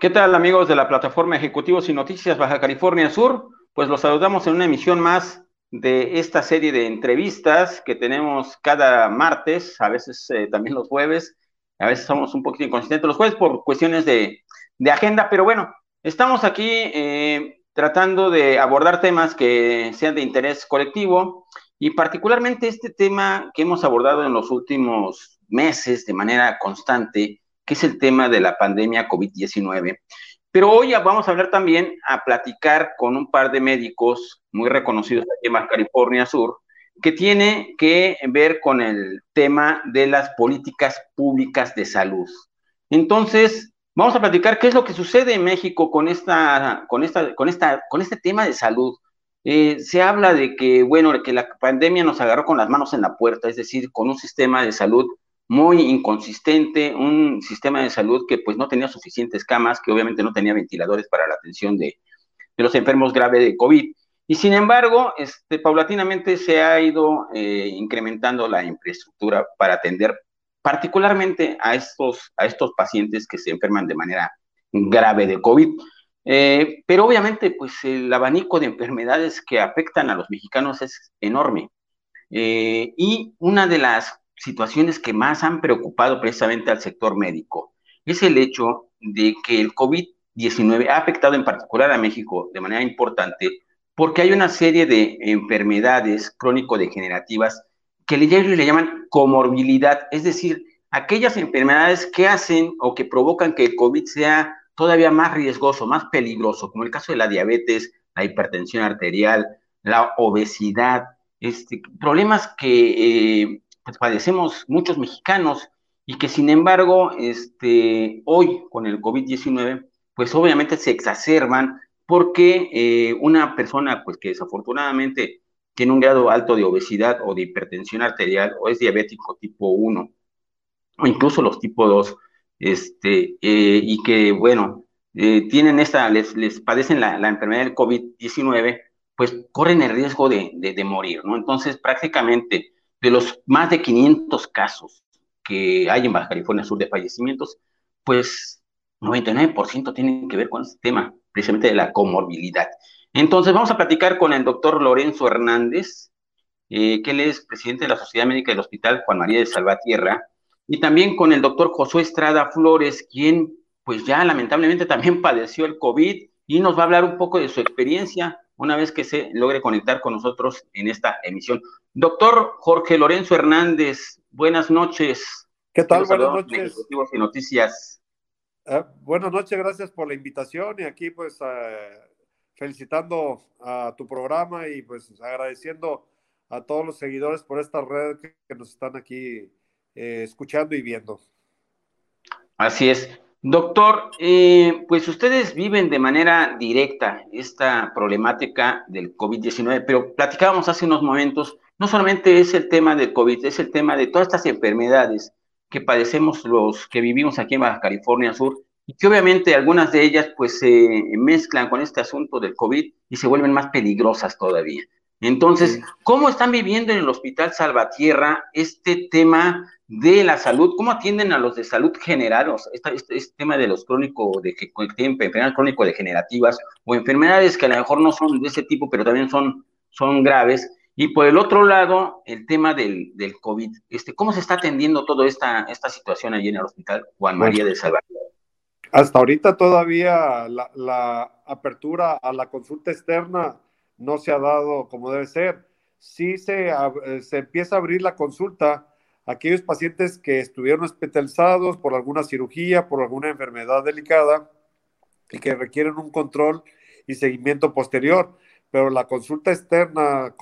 ¿Qué tal amigos de la plataforma Ejecutivos y Noticias Baja California Sur? Pues los saludamos en una emisión más de esta serie de entrevistas que tenemos cada martes, a veces eh, también los jueves, a veces somos un poquito inconsistentes los jueves por cuestiones de, de agenda, pero bueno, estamos aquí eh, tratando de abordar temas que sean de interés colectivo y particularmente este tema que hemos abordado en los últimos meses de manera constante, que es el tema de la pandemia COVID-19. Pero hoy vamos a hablar también a platicar con un par de médicos muy reconocidos aquí en California Sur, que tiene que ver con el tema de las políticas públicas de salud. Entonces, vamos a platicar qué es lo que sucede en México con esta, con esta, con esta, con este tema de salud. Eh, se habla de que, bueno, que la pandemia nos agarró con las manos en la puerta, es decir, con un sistema de salud muy inconsistente, un sistema de salud que pues no tenía suficientes camas, que obviamente no tenía ventiladores para la atención de, los enfermos graves de COVID. Y sin embargo, este, paulatinamente se ha ido eh, incrementando la infraestructura para atender particularmente a estos, a estos pacientes que se enferman de manera grave de COVID. Eh, pero obviamente, pues el abanico de enfermedades que afectan a los mexicanos es enorme. Eh, y una de las situaciones que más han preocupado precisamente al sector médico es el hecho de que el COVID-19 ha afectado en particular a México de manera importante porque hay una serie de enfermedades crónico-degenerativas que le llaman comorbilidad, es decir, aquellas enfermedades que hacen o que provocan que el COVID sea todavía más riesgoso, más peligroso, como el caso de la diabetes, la hipertensión arterial, la obesidad, este, problemas que eh, pues padecemos muchos mexicanos y que sin embargo, este, hoy con el COVID-19, pues obviamente se exacerban porque eh, una persona pues que desafortunadamente tiene un grado alto de obesidad o de hipertensión arterial o es diabético tipo 1 o incluso los tipo 2, este, eh, y que bueno, eh, tienen esta, les, les padecen la, enfermedad del COVID-19, pues corren el riesgo de, de, de morir, ¿no? Entonces prácticamente de los más de 500 casos que hay en Baja California Sur de fallecimientos, pues 99% tienen que ver con este tema, precisamente de la comorbilidad. Entonces, vamos a platicar con el doctor Lorenzo Hernández, eh, que él es presidente de la Sociedad Médica del Hospital Juan María de Salvatierra, y también con el doctor Josué Estrada Flores, quien pues ya lamentablemente también padeció el COVID y nos va a hablar un poco de su experiencia una vez que se logre conectar con nosotros en esta emisión. Doctor Jorge Lorenzo Hernández, buenas noches. ¿Qué tal? Buenas noches. Y noticias. Ah, buenas noches, gracias por la invitación y aquí pues uh, felicitando a tu programa y pues agradeciendo a todos los seguidores por esta red que, que nos están aquí eh, escuchando y viendo. Así es. Doctor, eh, pues ustedes viven de manera directa esta problemática del COVID-19, pero platicábamos hace unos momentos, no solamente es el tema del COVID, es el tema de todas estas enfermedades que padecemos los que vivimos aquí en Baja California Sur y que obviamente algunas de ellas pues se mezclan con este asunto del COVID y se vuelven más peligrosas todavía. Entonces, ¿cómo están viviendo en el Hospital Salvatierra este tema de la salud, cómo atienden a los de salud general, este, este, tema de los crónicos, de que tienen enfermedades crónico-degenerativas o enfermedades que a lo mejor no son de ese tipo, pero también son, son graves. Y por el otro lado, el tema del, del COVID. Este, ¿Cómo se está atendiendo toda esta, esta situación allí en el hospital Juan María de Salvador? Hasta ahorita todavía la, la apertura a la consulta externa no se ha dado como debe ser. Sí se, se empieza a abrir la consulta, aquellos pacientes que estuvieron hospitalizados por alguna cirugía, por alguna enfermedad delicada y que requieren un control y seguimiento posterior. Pero la consulta externa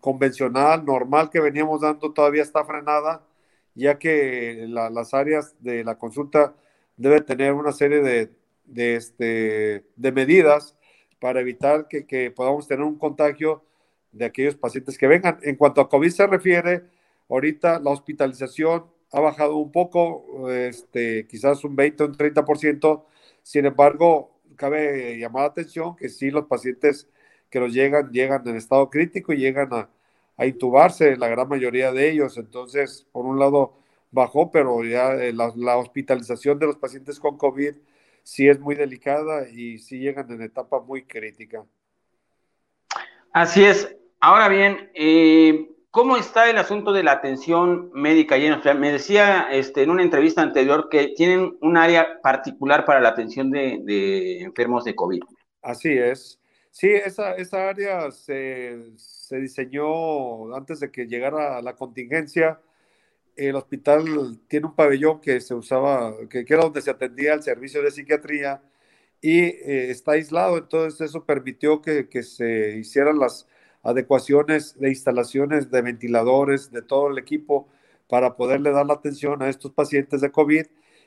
convencional, normal que veníamos dando todavía está frenada, ya que las áreas de la consulta deben tener una serie de, de, este, de medidas para evitar que, que podamos tener un contagio de aquellos pacientes que vengan. En cuanto a COVID se refiere, Ahorita la hospitalización ha bajado un poco, este, quizás un 20 o un 30%. Sin embargo, cabe llamar la atención que sí los pacientes que nos llegan, llegan en estado crítico y llegan a, a intubarse, la gran mayoría de ellos. Entonces, por un lado, bajó, pero ya eh, la, la, hospitalización de los pacientes con COVID sí es muy delicada y sí llegan en etapa muy crítica. Así es. Ahora bien, eh, ¿cómo está el asunto de la atención médica en Me decía este, en una entrevista anterior que tienen un área particular para la atención de, enfermos de COVID. Así es. Sí, esa, esa área se, se diseñó antes de que llegara la contingencia el hospital tiene un pabellón que se usaba, que, era donde se atendía el servicio de psiquiatría y eh, está aislado, entonces eso permitió que, se hicieran las adecuaciones de instalaciones de ventiladores, de todo el equipo para poderle dar la atención a estos pacientes de COVID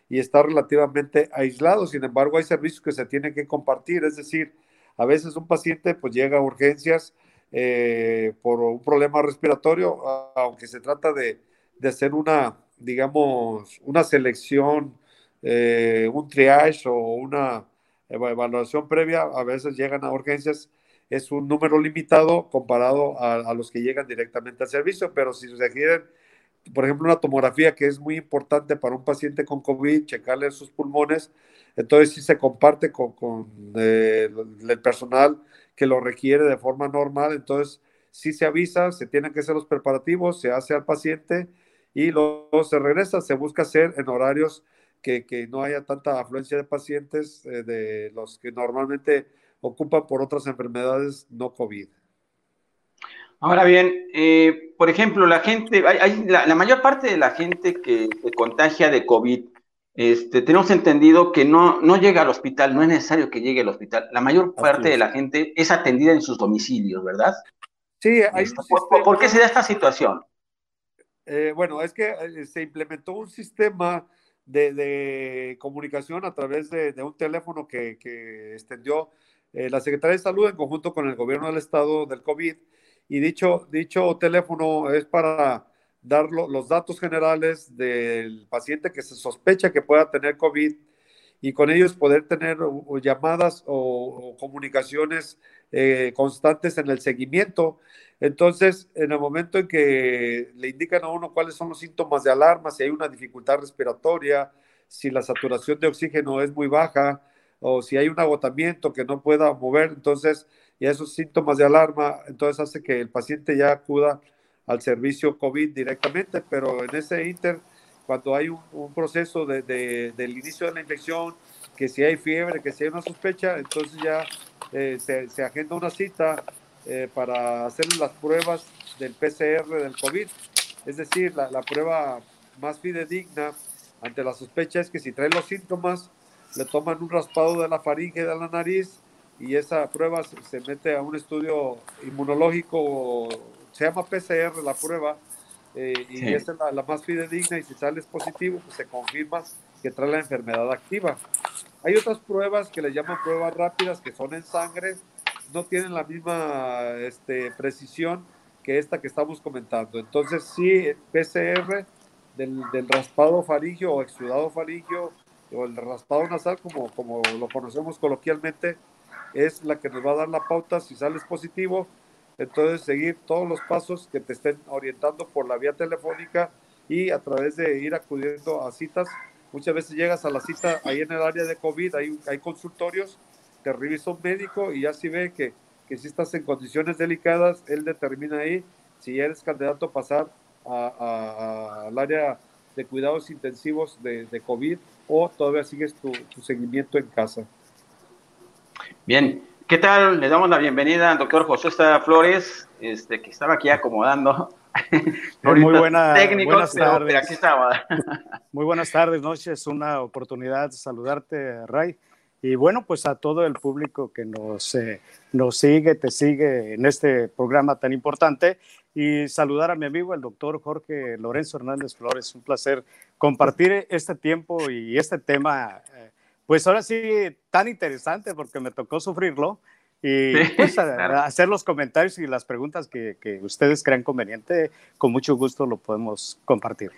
y está relativamente aislado. Sin embargo, hay servicios que se tienen que compartir, es decir, a veces un paciente pues llega a urgencias eh, por un problema respiratorio, aunque se trata de de hacer una, digamos, una selección, eh, un triage o una evaluación previa, a veces llegan a urgencias, es un número limitado comparado a, los que llegan directamente al servicio, pero si se requieren, por ejemplo, una tomografía que es muy importante para un paciente con COVID, checarle sus pulmones, entonces sí se comparte con, con eh, el personal que lo requiere de forma normal, entonces sí se avisa, se tienen que hacer los preparativos, se hace al paciente y luego se regresa, se busca hacer en horarios que, que no haya tanta afluencia de pacientes eh, de los que normalmente ocupan por otras enfermedades no COVID. Ahora bien, eh, por ejemplo, la gente, hay, la, mayor parte de la gente que se contagia de COVID, este, tenemos entendido que no, no llega al hospital, no es necesario que llegue al hospital. La mayor parte de la gente es atendida en sus domicilios, ¿verdad? Sí, hay este, ¿Por, ¿Por, qué se da esta situación? Eh, bueno, es que eh, se implementó un sistema de, comunicación a través de, un teléfono que, extendió eh, la Secretaría de Salud en conjunto con el gobierno del estado del COVID. Y dicho, dicho teléfono es para dar los datos generales del paciente que se sospecha que pueda tener COVID y con ellos poder tener llamadas o, comunicaciones constantes en el seguimiento entonces, en el momento en que le indican a uno cuáles son los síntomas de alarma, si hay una dificultad respiratoria, si la saturación de oxígeno es muy baja o si hay un agotamiento que no pueda mover, entonces ya esos síntomas de alarma, entonces hace que el paciente ya acuda al servicio COVID directamente, pero en ese inter, cuando hay un, proceso de, del inicio de la infección, que si hay fiebre, que si hay una sospecha, entonces ya eh, se, se agenda una cita eh, para hacer las pruebas del PCR del COVID. Es decir, la, prueba más fidedigna ante la sospecha es que si trae los síntomas, le toman un raspado de la faringe de la nariz y esa prueba se, mete a un estudio inmunológico, se llama PCR la prueba, eh, y esa es la, más fidedigna y si sale positivo, pues se confirma que trae la enfermedad activa. Hay otras pruebas que le llaman pruebas rápidas que son en sangre, no tienen la misma este, precisión que esta que estamos comentando. Entonces, sí, PCR del, raspado faringio o exudado faringio o el raspado nasal, como, como lo conocemos coloquialmente, es la que nos va a dar la pauta si sales positivo. Entonces, seguir todos los pasos que te estén orientando por la vía telefónica y a través de ir acudiendo a citas. Muchas veces llegas a la cita ahí en el área de COVID, hay, hay consultorios te revisa un médico y ya si ve que, que si estás en condiciones delicadas, él determina ahí si eres candidato a pasar al área de cuidados intensivos de, de, COVID o todavía sigues tu, seguimiento en casa. Bien, ¿qué tal? Le damos la bienvenida al doctor José Flores, este, que estaba aquí acomodando. muy buena, buenas tardes. aquí estaba. muy buenas tardes, noches. Una oportunidad de saludarte, Ray. Y bueno, pues a todo el público que nos, eh, nos sigue, te sigue en este programa tan importante. Y saludar a mi amigo, el doctor Jorge Lorenzo Hernández Flores. Un placer compartir este tiempo y este tema, eh, pues ahora sí, tan interesante porque me tocó sufrirlo. Y pues, hacer los comentarios y las preguntas que, que ustedes crean conveniente, con mucho gusto lo podemos compartir.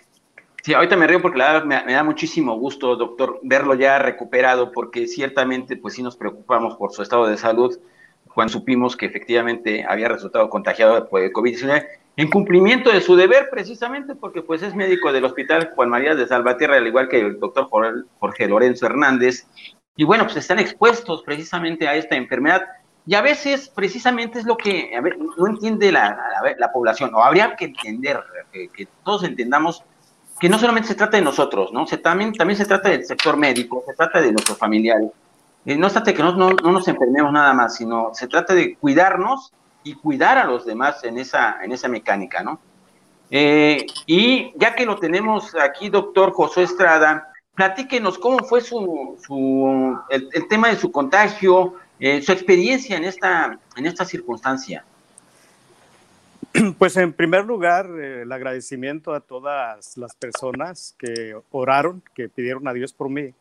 Sí, ahorita me río porque la me, da muchísimo gusto, doctor, verlo ya recuperado, porque ciertamente, pues sí nos preocupamos por su estado de salud cuando supimos que efectivamente había resultado contagiado de COVID-19, en cumplimiento de su deber precisamente, porque pues es médico del Hospital Juan María de Salvatierra, al igual que el doctor Jorge Lorenzo Hernández, y bueno, pues están expuestos precisamente a esta enfermedad. Y a veces, precisamente, es lo que no entiende la, la, población, o habría que entender, que, todos entendamos que no solamente se trata de nosotros, ¿no? Se, también, también se trata del sector médico, se trata de nuestros familiares. Eh, no se trata de que no, no, nos enfermemos nada más, sino se trata de cuidarnos y cuidar a los demás en esa, en esa mecánica, ¿no? Eh, y ya que lo tenemos aquí, doctor José Estrada, platíquenos cómo fue su, su el, tema de su contagio, eh, su experiencia en esta, en esta circunstancia. Pues en primer lugar, el agradecimiento a todas las personas que oraron, que pidieron a Dios por mí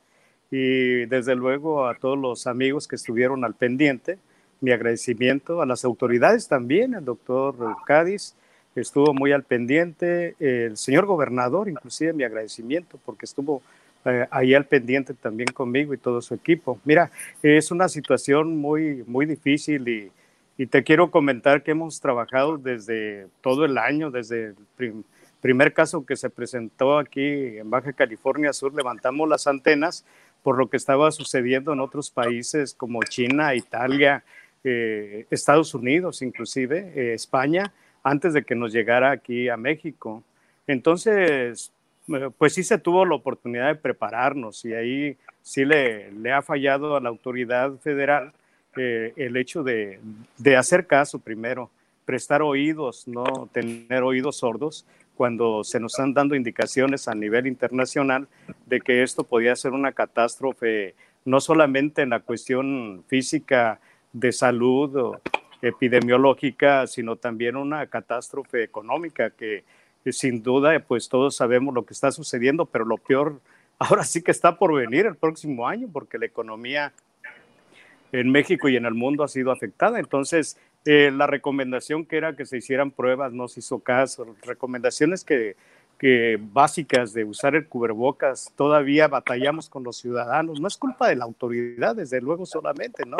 y desde luego a todos los amigos que estuvieron al pendiente. Mi agradecimiento a las autoridades también, al doctor Cádiz, estuvo muy al pendiente, el señor gobernador, inclusive mi agradecimiento porque estuvo eh, ahí al pendiente también conmigo y todo su equipo. Mira, es una situación muy, muy difícil y, y te quiero comentar que hemos trabajado desde todo el año, desde el primer caso que se presentó aquí en Baja California Sur, levantamos las antenas por lo que estaba sucediendo en otros países como China, Italia, eh, Estados Unidos, inclusive eh, España, antes de que nos llegara aquí a México. Entonces, eh, pues sí se tuvo la oportunidad de prepararnos y ahí sí le, ha fallado a la autoridad federal el hecho de, hacer caso primero, prestar oídos, no tener oídos sordos cuando se nos están dando indicaciones a nivel internacional de que esto podía ser una catástrofe, no solamente en la cuestión física de salud o epidemiológica, sino también una catástrofe económica que sin duda, pues todos sabemos lo que está sucediendo, pero lo peor ahora sí que está por venir el próximo año, porque la economía en México y en el mundo ha sido afectada. Entonces, eh, la recomendación que era que se hicieran pruebas no se hizo caso. Recomendaciones que básicas de usar el cubrebocas, todavía batallamos con los ciudadanos. No es culpa de la autoridad, desde luego solamente, ¿no?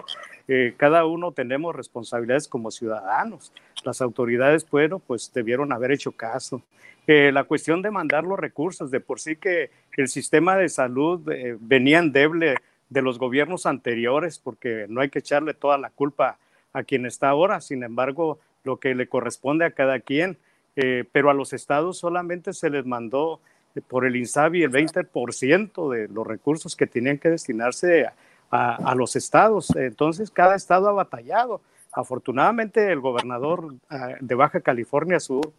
Eh, cada uno tenemos responsabilidades como ciudadanos. Las autoridades, bueno, pues debieron haber hecho caso. Eh, la cuestión de mandar los recursos, de por sí que el sistema de salud eh, venía endeble de los gobiernos anteriores, porque no hay que echarle toda la culpa a quien está ahora, sin embargo, lo que le corresponde a cada quien eh, pero a los estados solamente se les mandó eh, por el INSABI el 20% de los recursos que tenían que destinarse a, los estados. Entonces, cada estado ha batallado. Afortunadamente, el gobernador ah, de Baja California Sur,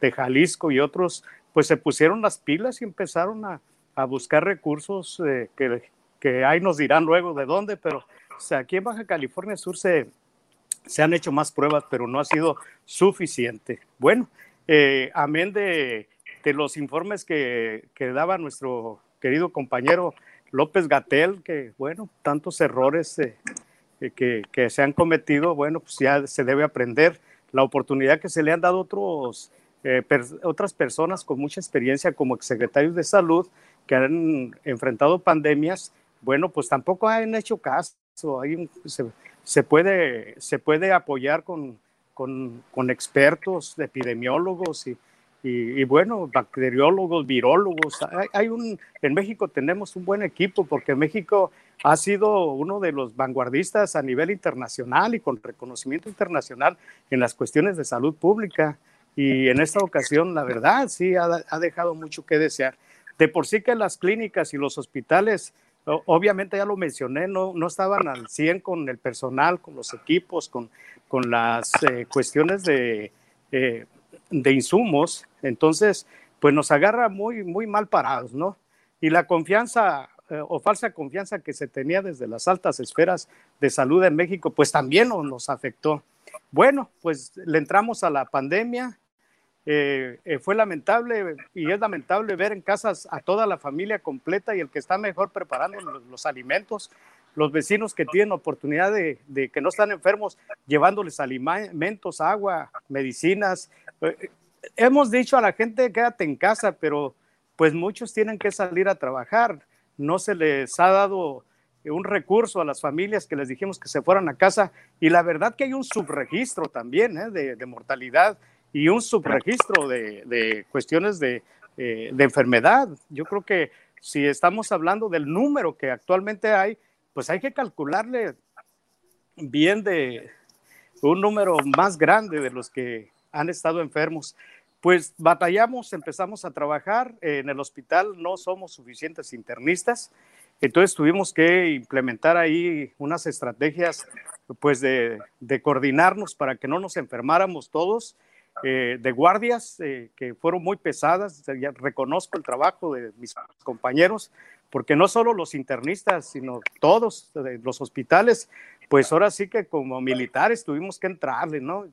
de Jalisco y otros, pues se pusieron las pilas y empezaron a, buscar recursos eh, que, que ahí nos dirán luego de dónde, pero aquí en Baja California Sur se, se han hecho más pruebas, pero no ha sido suficiente. Bueno, eh, amén de, los informes que, daba nuestro querido compañero López Gatel, que bueno, tantos errores eh, eh, que, se han cometido, bueno, pues ya se debe aprender. La oportunidad que se le han dado otros, otras personas con mucha experiencia como exsecretarios de salud que han enfrentado pandemias, bueno, pues tampoco han hecho caso. se, puede, se puede apoyar con, con, expertos, epidemiólogos y, y, bueno, bacteriólogos, virólogos. Hay, un, en México tenemos un buen equipo porque México ha sido uno de los vanguardistas a nivel internacional y con reconocimiento internacional en las cuestiones de salud pública. Y en esta ocasión, la verdad, sí, ha dejado mucho que desear. De por sí que las clínicas y los hospitales obviamente ya lo mencioné, no, no estaban al 100 con el personal, con los equipos, con, con las eh, cuestiones de, eh, de insumos. Entonces, pues nos agarra muy, muy mal parados, ¿no? Y la confianza eh, o falsa confianza que se tenía desde las altas esferas de salud en México, pues también nos afectó. Bueno, pues le entramos a la pandemia, eh, eh, fue lamentable y es lamentable ver en casas a toda la familia completa y el que está mejor preparando los, alimentos, los vecinos que tienen oportunidad de, que no están enfermos, llevándoles alimentos, agua, medicinas. Eh, hemos dicho a la gente quédate en casa, pero pues muchos tienen que salir a trabajar. No se les ha dado un recurso a las familias que les dijimos que se fueran a casa y la verdad que hay un subregistro también de, de mortalidad y un subregistro de, de cuestiones eh, de, enfermedad. Yo creo que si estamos hablando del número que actualmente hay, pues hay que calcularle bien de un número más grande de los que han estado enfermos. Pues batallamos, empezamos a trabajar en el hospital, no somos suficientes internistas, entonces tuvimos que implementar ahí unas estrategias pues de, coordinarnos para que no nos enfermáramos todos, eh, de guardias eh, que fueron muy pesadas, reconozco el trabajo de mis compañeros, porque no solo los internistas, sino todos los hospitales, pues ahora sí que como militares tuvimos que entrarle, ¿no?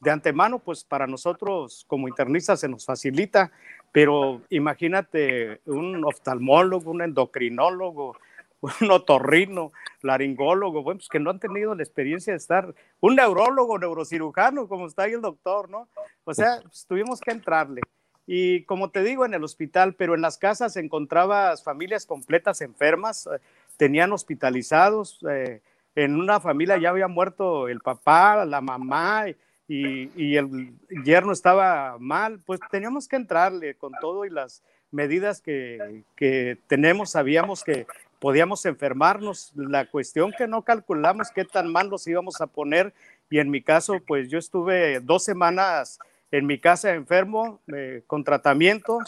De antemano, pues para nosotros como internistas se nos facilita, pero imagínate un oftalmólogo, un endocrinólogo, un otorrino, laringólogo, bueno, pues que no han tenido la experiencia de estar, un neurólogo, neurocirujano, como está ahí el doctor, ¿no? O sea, pues, tuvimos que entrarle. Y como te digo, en el hospital, pero en las casas encontrabas familias completas enfermas, eh, tenían hospitalizados, eh, en una familia ya había muerto el papá, la mamá y, el yerno estaba mal, pues teníamos que entrarle con todo y las medidas que tenemos, sabíamos que podíamos enfermarnos, la cuestión que no calculamos qué tan mal nos íbamos a poner y en mi caso, pues yo estuve dos semanas en mi casa enfermo, eh, con tratamiento.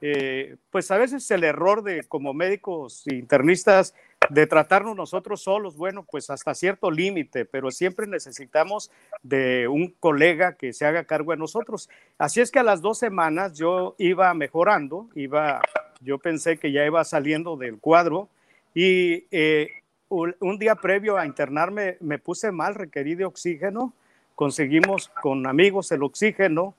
Eh, pues a veces el error de como médicos internistas de tratarnos nosotros solos, bueno, pues hasta cierto límite, pero siempre necesitamos de un colega que se haga cargo de nosotros. Así es que a las dos semanas yo iba mejorando, iba, yo pensé que ya iba saliendo del cuadro y eh, un día previo a internarme me puse mal, requerí de oxígeno conseguimos con amigos el oxígeno,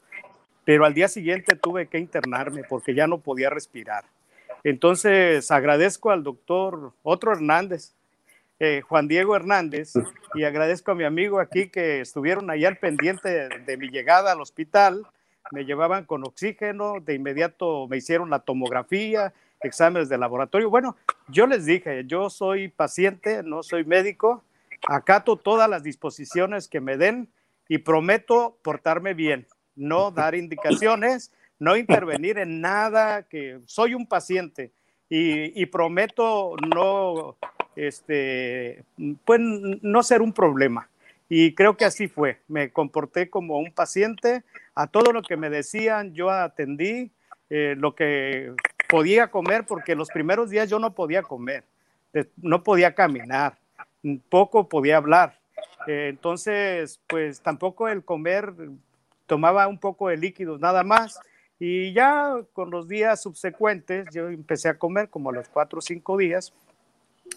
pero al día siguiente tuve que internarme porque ya no podía respirar. Entonces agradezco al doctor, otro Hernández, eh, Juan Diego Hernández, y agradezco a mi amigo aquí que estuvieron allá al pendiente de, mi llegada al hospital. Me llevaban con oxígeno, de inmediato me hicieron la tomografía, exámenes de laboratorio. Bueno, yo les dije, yo soy paciente, no soy médico, acato todas las disposiciones que me den y prometo portarme bien, no dar indicaciones, no intervenir en nada, que soy un paciente y, prometo no, este, pues, no ser un problema. Y creo que así fue. Me comporté como un paciente. A todo lo que me decían, yo atendí eh, lo que podía comer, porque los primeros días yo no podía comer, no podía caminar, poco podía hablar. Eh, entonces, pues tampoco el comer tomaba un poco de líquidos nada más. Y ya con los días subsecuentes, yo empecé a comer como a los cuatro o cinco días,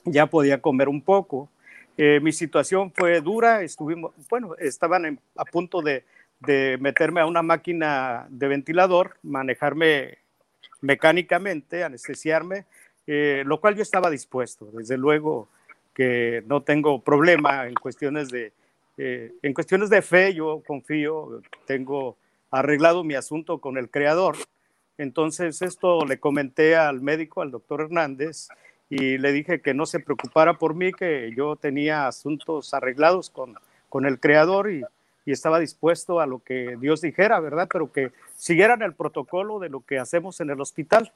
ya podía comer un poco. Eh, mi situación fue dura, estuvimos, bueno, estaban a punto de, de, meterme a una máquina de ventilador, manejarme mecánicamente, anestesiarme, eh, lo cual yo estaba dispuesto. Desde luego, que no tengo problema en cuestiones de, eh, en cuestiones de fe, yo confío, tengo arreglado mi asunto con el creador. Entonces esto le comenté al médico, al doctor Hernández, y le dije que no se preocupara por mí, que yo tenía asuntos arreglados con, con el creador y, y estaba dispuesto a lo que Dios dijera, ¿verdad? Pero que siguieran el protocolo de lo que hacemos en el hospital,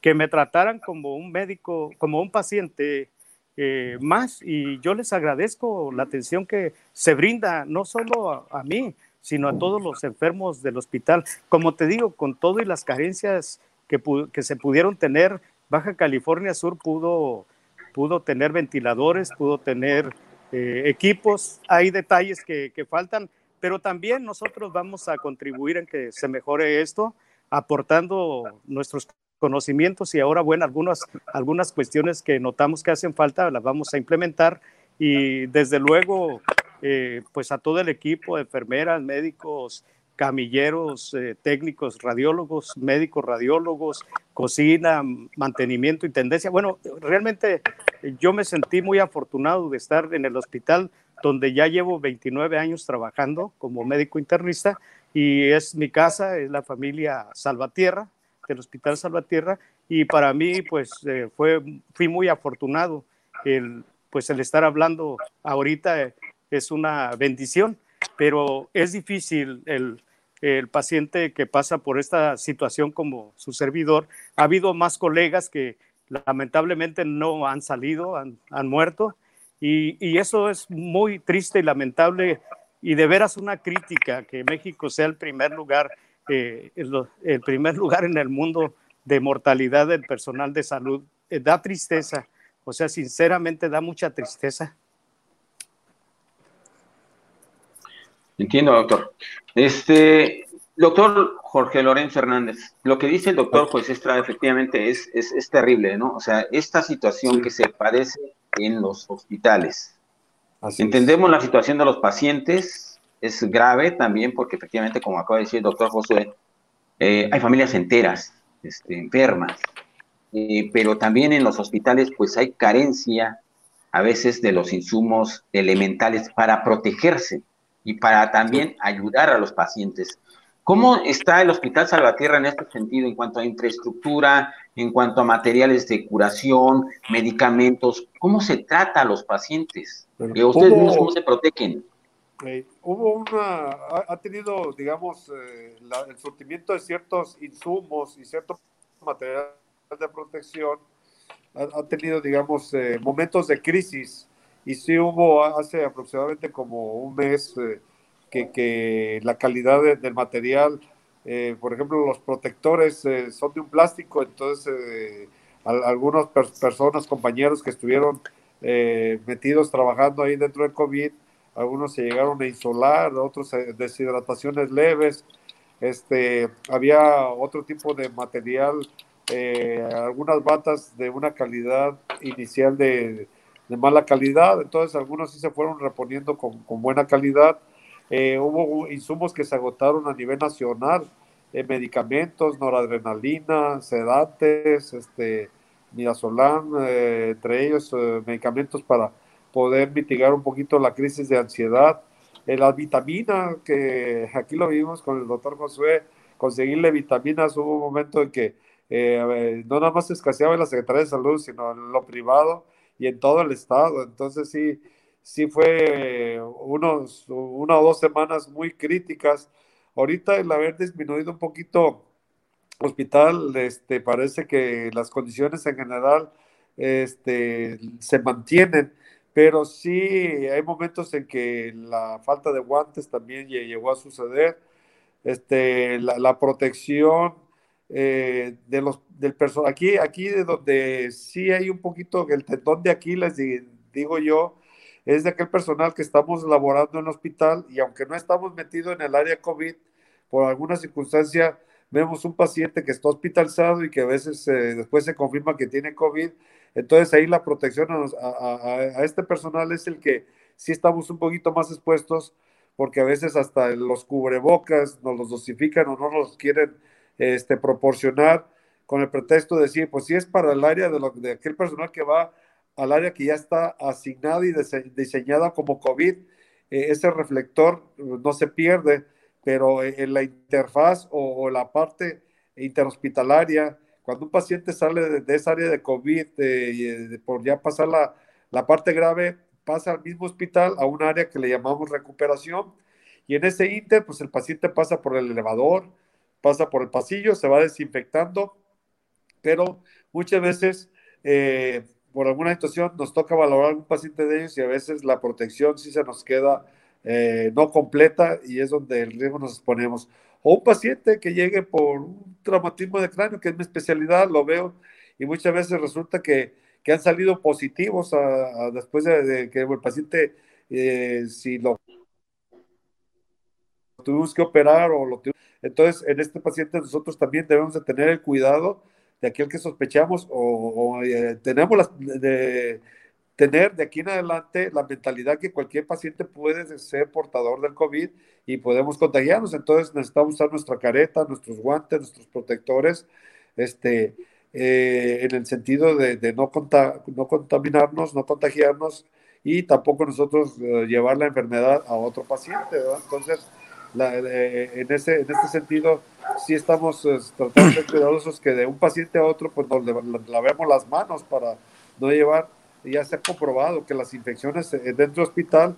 que me trataran como un médico, como un paciente eh, más y yo les agradezco la atención que se brinda no solo a, mí, sino a todos los enfermos del hospital. Como te digo, con todo y las carencias que, que se pudieron tener, Baja California Sur pudo, pudo tener ventiladores, pudo tener eh, equipos, hay detalles que, que faltan, pero también nosotros vamos a contribuir en que se mejore esto, aportando nuestros conocimientos y ahora, bueno, algunas, algunas cuestiones que notamos que hacen falta las vamos a implementar y desde luego, eh, pues a todo el equipo enfermeras, médicos, camilleros, eh, técnicos, radiólogos, médicos, radiólogos, cocina, mantenimiento y tendencia. Bueno, realmente yo me sentí muy afortunado de estar en el hospital donde ya llevo 29 años trabajando como médico internista y es mi casa, es la familia Salvatierra, del Hospital Salvatierra y para mí pues eh, fue, fui muy afortunado el, pues el estar hablando ahorita eh, es una bendición, pero es difícil el, el paciente que pasa por esta situación como su servidor. Ha habido más colegas que, lamentablemente no han salido, han, muerto. Y, y, eso es muy triste y lamentable y de veras una crítica que México sea el primer lugar, eh, el, primer lugar en el mundo de mortalidad del personal de salud. Eh, da tristeza, o sea, sinceramente da mucha tristeza. Entiendo, doctor. Este, doctor Jorge Lorenzo Hernández, lo que dice el doctor, pues efectivamente es, es, terrible, ¿no? O sea, esta situación que se padece en los hospitales. Entendemos la situación de los pacientes, es grave también porque efectivamente, como acaba de decir el doctor Josué, eh, hay familias enteras este, enfermas, eh, pero también en los hospitales pues hay carencia a veces de los insumos elementales para protegerse y para también ayudar a los pacientes. ¿Cómo está el Hospital Salvatierra en este sentido en cuanto a infraestructura, en cuanto a materiales de curación, medicamentos? ¿Cómo se trata a los pacientes? ¿Ustedes cómo se protegen? hubo una, ha, tenido, digamos, eh, el surtimiento de ciertos insumos y ciertos materiales de protección, ha, tenido, digamos, eh, momentos de crisis. Y sí hubo hace aproximadamente como un mes eh, que, la calidad del material, por ejemplo, los protectores son de un plástico, entonces algunas personas, compañeros que estuvieron metidos trabajando ahí dentro del COVID, algunos se llegaron a insolar, otros deshidrataciones leves, este, había otro tipo de material, eh, algunas batas de una calidad inicial de, mala calidad, entonces algunos sí se fueron reponiendo con, buena calidad. Eh, hubo insumos que se agotaron a nivel nacional, eh, medicamentos, noradrenalina, sedantes, este, midazolam, entre ellos medicamentos para poder mitigar un poquito la crisis de ansiedad. Eh, las vitaminas, que aquí lo vimos con el doctor Josué, conseguirle vitaminas, hubo un momento en que eh, no nada más escaseaba en la Secretaría de Salud, sino en lo privado y en todo el estado. Entonces sí, sí fue unos, una o dos semanas muy críticas. Ahorita el haber disminuido un poquito hospital, este, parece que las condiciones en general este, se mantienen pero sí hay momentos en que la falta de guantes también llegó a suceder, este, la, protección eh, de los, del personal, aquí, aquí de donde sí hay un poquito, el tendón de Aquiles, digo yo, es de aquel personal que estamos laborando en el hospital y aunque no estamos metidos en el área COVID, por alguna circunstancia vemos un paciente que está hospitalizado y que a veces eh, después se confirma que tiene COVID, entonces ahí la protección a, este personal es el que sí estamos un poquito más expuestos porque a veces hasta los cubrebocas nos los dosifican o no nos quieren este, proporcionar con el pretexto de decir, pues si es para el área de, lo, de aquel personal que va al área que ya está asignado y diseñada como COVID, eh, ese reflector no se pierde, pero en la interfaz o la parte interhospitalaria, cuando un paciente sale de, esa área de COVID, eh, por ya pasar la, la, parte grave, pasa al mismo hospital a un área que le llamamos recuperación. Y en ese inter, pues el paciente pasa por el elevador, pasa por el pasillo, se va desinfectando, pero muchas veces, eh, por alguna situación, nos toca valorar un paciente de ellos y a veces la protección sí se nos queda eh, no completa y es donde el riesgo nos exponemos. O un paciente que llegue por un traumatismo de cráneo, que es mi especialidad, lo veo, y muchas veces resulta que, que han salido positivos después de, que el paciente, eh, si lo tuvimos que operar o lo tuvimos, entonces en este paciente nosotros también debemos de tener el cuidado de aquel que sospechamos o, eh, tenemos de, tener de aquí en adelante la mentalidad que cualquier paciente puede ser portador del COVID y podemos contagiarnos. Entonces necesitamos usar nuestra careta, nuestros guantes, nuestros protectores, este, eh, en el sentido de, no, no contaminarnos, no contagiarnos y tampoco nosotros eh, llevar la enfermedad a otro paciente. Entonces, eh, en, ese, en este sentido, sí estamos tratando de ser cuidadosos que de un paciente a otro, pues nos lavemos las manos para no llevar ya se ha comprobado que las infecciones eh, dentro del hospital,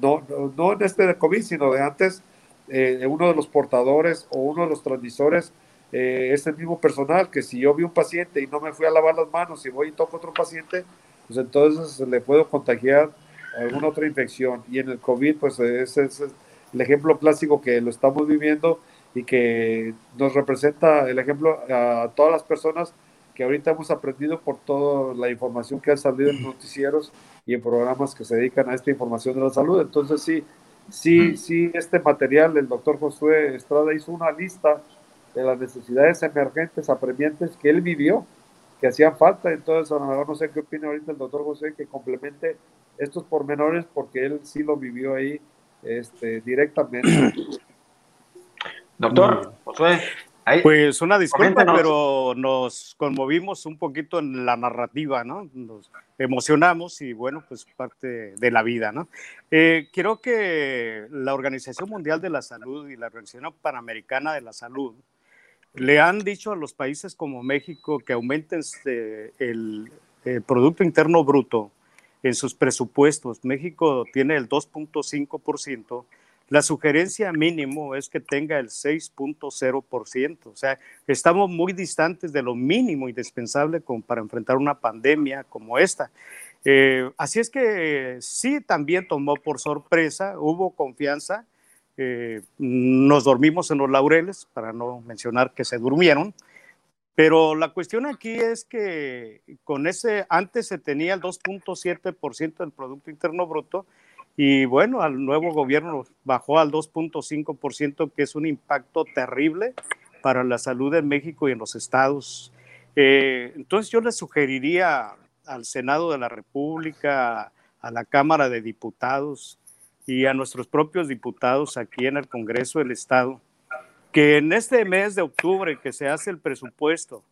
no, no, en este de COVID, sino de antes, eh, uno de los portadores o uno de los transmisores eh, es el mismo personal que si yo vi un paciente y no me fui a lavar las manos y voy y toco otro paciente, pues entonces le puedo contagiar alguna otra infección. Y en el COVID, pues ese es el ejemplo clásico que lo estamos viviendo y que nos representa el ejemplo a todas las personas que ahorita hemos aprendido por toda la información que ha salido en noticieros y en programas que se dedican a esta información de la salud. Entonces sí, sí, sí, este material, el doctor Josué Estrada hizo una lista de las necesidades emergentes, apremiantes que él vivió, que hacían falta. Entonces, a lo mejor no sé qué opina ahorita el doctor José, que complemente estos pormenores porque él sí lo vivió ahí este, directamente. Doctor, Josué. pues una disculpa, pero nos conmovimos un poquito en la narrativa, ¿no? Nos emocionamos y bueno, pues parte de la vida, ¿no? Eh, quiero que la Organización Mundial de la Salud y la Organización Panamericana de la Salud le han dicho a los países como México que aumenten este, el, el Producto Interno Bruto en sus presupuestos. México tiene el 2.5%. La sugerencia mínimo es que tenga el 6.0%. O sea, estamos muy distantes de lo mínimo indispensable para enfrentar una pandemia como esta. Eh, así es que sí, también tomó por sorpresa, hubo confianza. Eh, nos dormimos en los laureles, para no mencionar que se durmieron, pero la cuestión aquí es que con ese, antes se tenía el 2.7% del Producto Interno Bruto y bueno, al nuevo gobierno bajó al 2.5%, que es un impacto terrible para la salud en México y en los estados. Eh, entonces yo le sugeriría al Senado de la República, a la Cámara de Diputados y a nuestros propios diputados aquí en el Congreso del Estado, que en este mes de octubre que se hace el presupuesto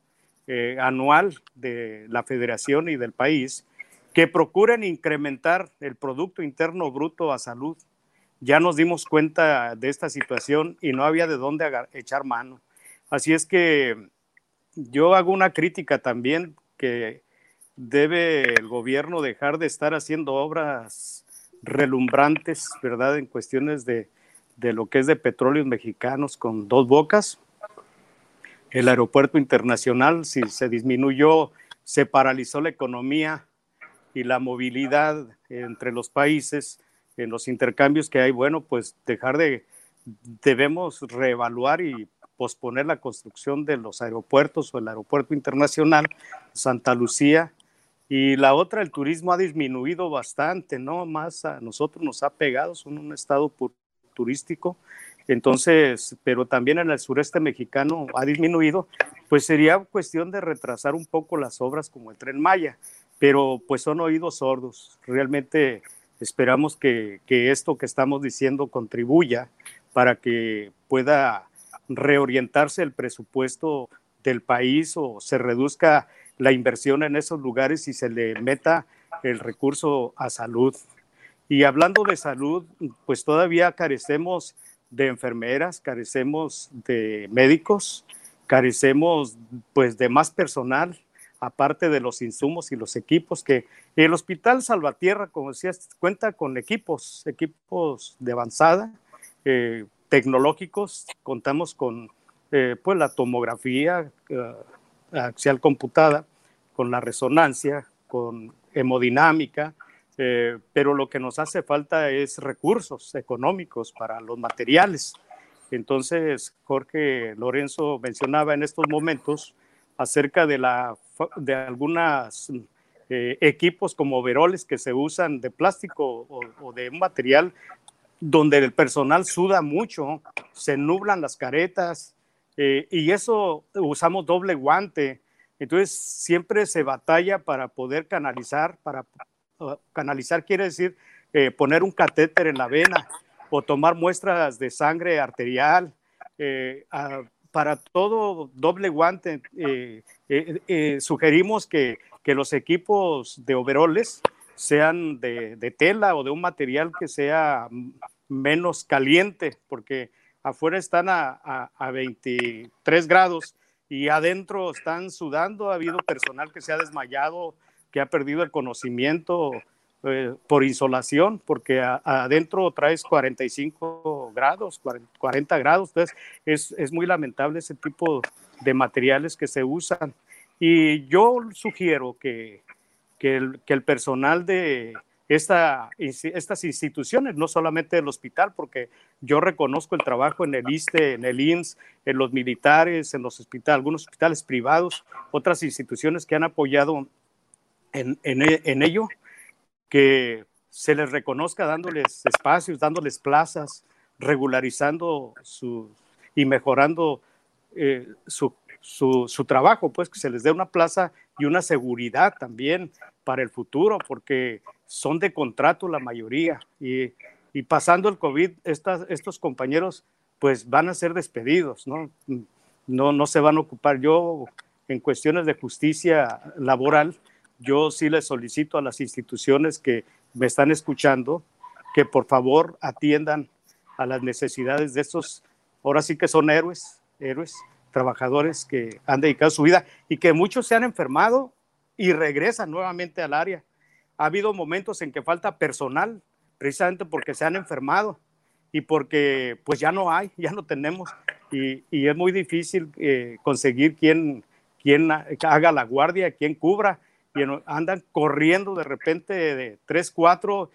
eh, anual de la federación y del país, que procuren incrementar el Producto Interno Bruto a salud. Ya nos dimos cuenta de esta situación y no había de dónde echar mano. Así es que yo hago una crítica también que debe el gobierno dejar de estar haciendo obras relumbrantes, ¿verdad? En cuestiones de, de lo que es de petróleos mexicanos con dos bocas. El aeropuerto internacional, si se disminuyó, se paralizó la economía y la movilidad entre los países, en los intercambios que hay, bueno, pues dejar de, debemos reevaluar y posponer la construcción de los aeropuertos o el aeropuerto internacional, Santa Lucía. Y la otra, el turismo ha disminuido bastante, ¿no? Más a nosotros nos ha pegado, son un estado turístico. Entonces, pero también en el sureste mexicano ha disminuido, pues sería cuestión de retrasar un poco las obras como el tren Maya, pero pues son oídos sordos. Realmente esperamos que, que esto que estamos diciendo contribuya para que pueda reorientarse el presupuesto del país o se reduzca la inversión en esos lugares y se le meta el recurso a salud. Y hablando de salud, pues todavía carecemos de enfermeras, carecemos de médicos, carecemos pues de más personal, aparte de los insumos y los equipos que el Hospital Salvatierra, como decías, cuenta con equipos, equipos de avanzada, eh, tecnológicos, contamos con eh, pues la tomografía eh, axial computada, con la resonancia, con hemodinámica, eh, pero lo que nos hace falta es recursos económicos para los materiales. Entonces, Jorge Lorenzo mencionaba en estos momentos acerca de, la, de algunos eh, equipos como overoles que se usan de plástico o, de un material donde el personal suda mucho, se nublan las caretas eh, y eso usamos doble guante. Entonces siempre se batalla para poder canalizar, para canalizar quiere decir eh, poner un catéter en la vena o tomar muestras de sangre arterial. Eh, para todo doble guante, eh, sugerimos que, que, los equipos de overoles sean de, de, tela o de un material que sea menos caliente, porque afuera están a, a, a 23 grados y adentro están sudando. Ha habido personal que se ha desmayado que ha perdido el conocimiento eh, por insolación, porque adentro traes 45 grados, 40, grados, entonces es, es, muy lamentable ese tipo de materiales que se usan. Y yo sugiero que, que, el, que el personal de esta, estas instituciones, no solamente el hospital, porque yo reconozco el trabajo en el ISTE, en el INS, en los militares, en los hospitales, algunos hospitales privados, otras instituciones que han apoyado en, en, en ello, que se les reconozca dándoles espacios, dándoles plazas, regularizando su, y mejorando eh, su, su, su, trabajo, pues que se les dé una plaza y una seguridad también para el futuro, porque son de contrato la mayoría. Y, y pasando el COVID, estas, estos compañeros pues van a ser despedidos, ¿no? ¿no? No se van a ocupar. Yo, en cuestiones de justicia laboral, yo sí les solicito a las instituciones que me están escuchando que por favor atiendan a las necesidades de estos, ahora sí que son héroes, héroes, trabajadores que han dedicado su vida y que muchos se han enfermado y regresan nuevamente al área. Ha habido momentos en que falta personal, precisamente porque se han enfermado y porque pues ya no hay, ya no tenemos y, es muy difícil eh, conseguir quien, quien haga la guardia, quien cubra y andan corriendo de repente de 3, 4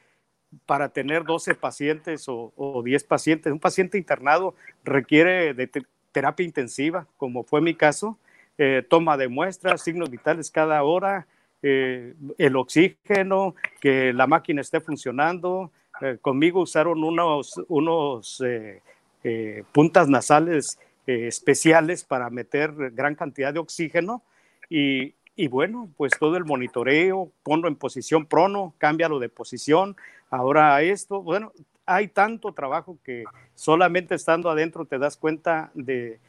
para tener 12 pacientes o, 10 pacientes. Un paciente internado requiere de terapia intensiva, como fue mi caso, eh, toma de muestras, signos vitales cada hora, eh, el oxígeno, que la máquina esté funcionando. Eh, conmigo usaron unos, unos puntas nasales especiales para meter gran cantidad de oxígeno y, y bueno, pues todo el monitoreo, ponlo en posición prono, cámbialo de posición, ahora esto, bueno, hay tanto trabajo que solamente estando adentro te das cuenta de,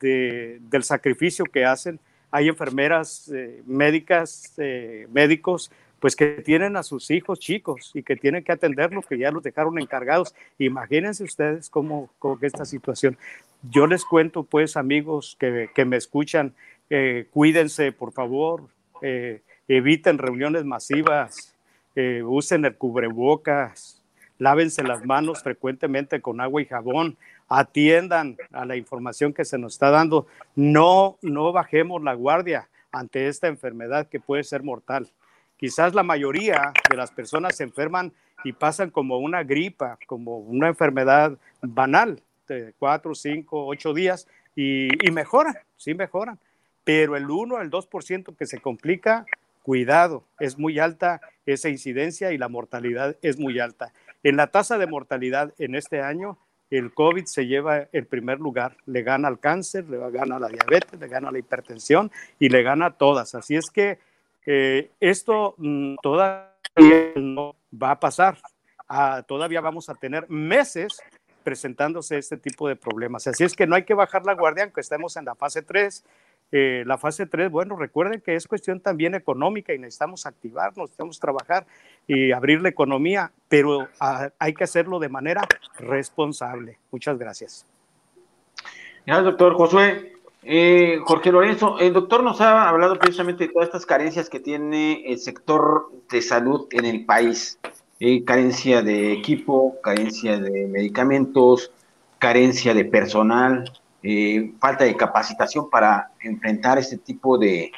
del sacrificio que hacen. Hay enfermeras, eh, médicas, eh, médicos, pues que tienen a sus hijos chicos y que tienen que atenderlos, que ya los dejaron encargados. Imagínense ustedes cómo, cómo esta situación. Yo les cuento, pues, amigos que, que me escuchan, eh, cuídense, por favor, eh, eviten reuniones masivas, eh, usen el cubrebocas, lávense las manos frecuentemente con agua y jabón, atiendan a la información que se nos está dando, no, no bajemos la guardia ante esta enfermedad que puede ser mortal. Quizás la mayoría de las personas se enferman y pasan como una gripa, como una enfermedad banal de cuatro, cinco, ocho días y, y mejoran, sí mejoran pero el 1 al 2% que se complica, cuidado, es muy alta esa incidencia y la mortalidad es muy alta. En la tasa de mortalidad en este año, el COVID se lleva el primer lugar, le gana al cáncer, le gana a la diabetes, le gana a la hipertensión y le gana a todas. Así es que eh, esto mm, todavía no va a pasar. Ah, todavía vamos a tener meses presentándose este tipo de problemas. Así es que no hay que bajar la guardia, aunque estemos en la fase 3, eh, la fase 3, bueno, recuerden que es cuestión también económica y necesitamos activarnos, necesitamos trabajar y abrir la economía, pero ah, hay que hacerlo de manera responsable. Muchas gracias. Gracias, doctor Josué. Eh, Jorge Lorenzo, el doctor nos ha hablado precisamente de todas estas carencias que tiene el sector de salud en el país. Eh, carencia de equipo, carencia de medicamentos, carencia de personal, eh, falta de capacitación para enfrentar este tipo de,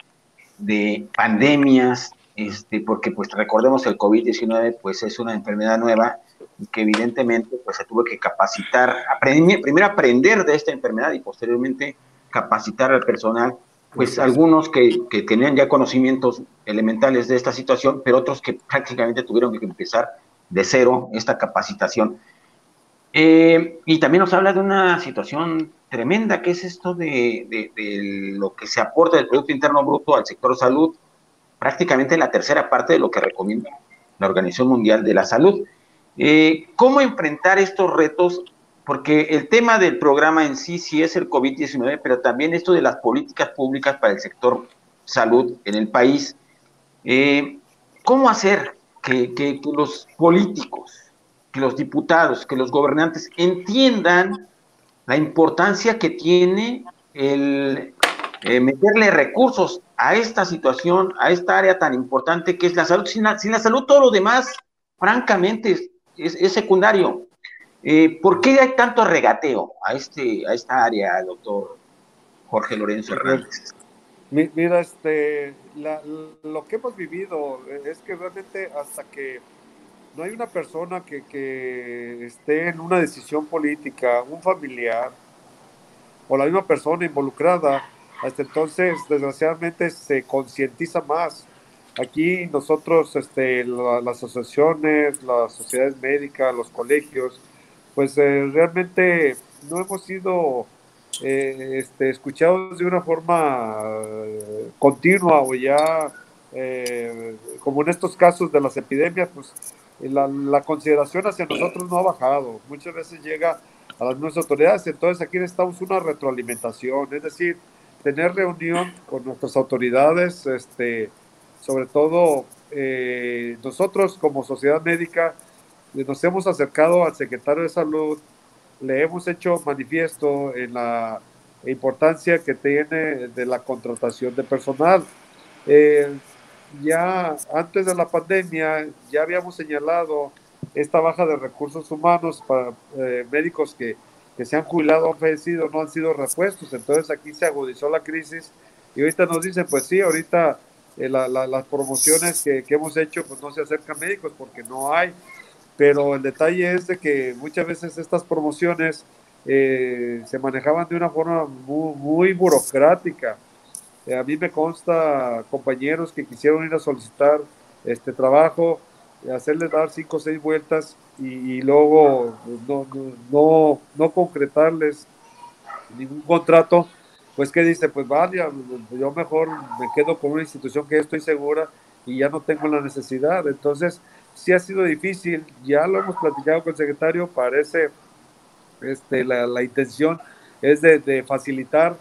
pandemias, este, porque pues recordemos que el COVID-19 pues es una enfermedad nueva y que evidentemente pues se tuvo que capacitar, primero aprender de esta enfermedad y posteriormente capacitar al personal, pues algunos que, que, tenían ya conocimientos elementales de esta situación, pero otros que prácticamente tuvieron que empezar de cero esta capacitación. Eh, y también nos habla de una situación tremenda, que es esto de, lo que se aporta del Producto Interno Bruto al sector salud, prácticamente la tercera parte de lo que recomienda la Organización Mundial de la Salud. Eh, ¿Cómo enfrentar estos retos? Porque el tema del programa en sí sí es el COVID-19, pero también esto de las políticas públicas para el sector salud en el país. Eh, ¿Cómo hacer que los políticos que los diputados, que los gobernantes entiendan la importancia que tiene el eh, meterle recursos a esta situación, a esta área tan importante que es la salud. Sin la, salud todo lo demás francamente es, secundario. Eh, ¿Por qué hay tanto regateo a, este, a esta área, doctor Jorge Lorenzo Hernández? Mira, este, lo que hemos vivido es que realmente hasta que no hay una persona que, que esté en una decisión política, un familiar o la misma persona involucrada, hasta entonces desgraciadamente se concientiza más. Aquí nosotros, este, las asociaciones, las sociedades médicas, los colegios, pues eh, realmente no hemos sido eh, este, escuchados de una forma eh, continua o ya, como en estos casos de las epidemias, pues la, la, consideración hacia nosotros no ha bajado. Muchas veces llega a las nuevas autoridades, entonces aquí necesitamos una retroalimentación, es decir, tener reunión con nuestras autoridades, este, sobre todo eh, nosotros como sociedad médica nos hemos acercado al secretario de salud, le hemos hecho manifiesto en la importancia que tiene de la contratación de personal. Eh, ya antes de la pandemia ya habíamos señalado esta baja de recursos humanos para eh, médicos que, que, se han jubilado, han fallecido, no han sido repuestos. Entonces aquí se agudizó la crisis y ahorita nos dicen, pues sí, ahorita eh, las promociones que, que, hemos hecho pues no se acercan médicos porque no hay. Pero el detalle es de que muchas veces estas promociones eh, se manejaban de una forma muy, muy burocrática eh, a mí me consta compañeros que quisieron ir a solicitar este trabajo, hacerles dar cinco o seis vueltas y, luego pues, no, no, no, concretarles ningún contrato, pues que dice, pues vaya, yo mejor me quedo con una institución que estoy segura y ya no tengo la necesidad. Entonces, sí ha sido difícil, ya lo hemos platicado con el secretario, parece este, la, la intención es de, de facilitar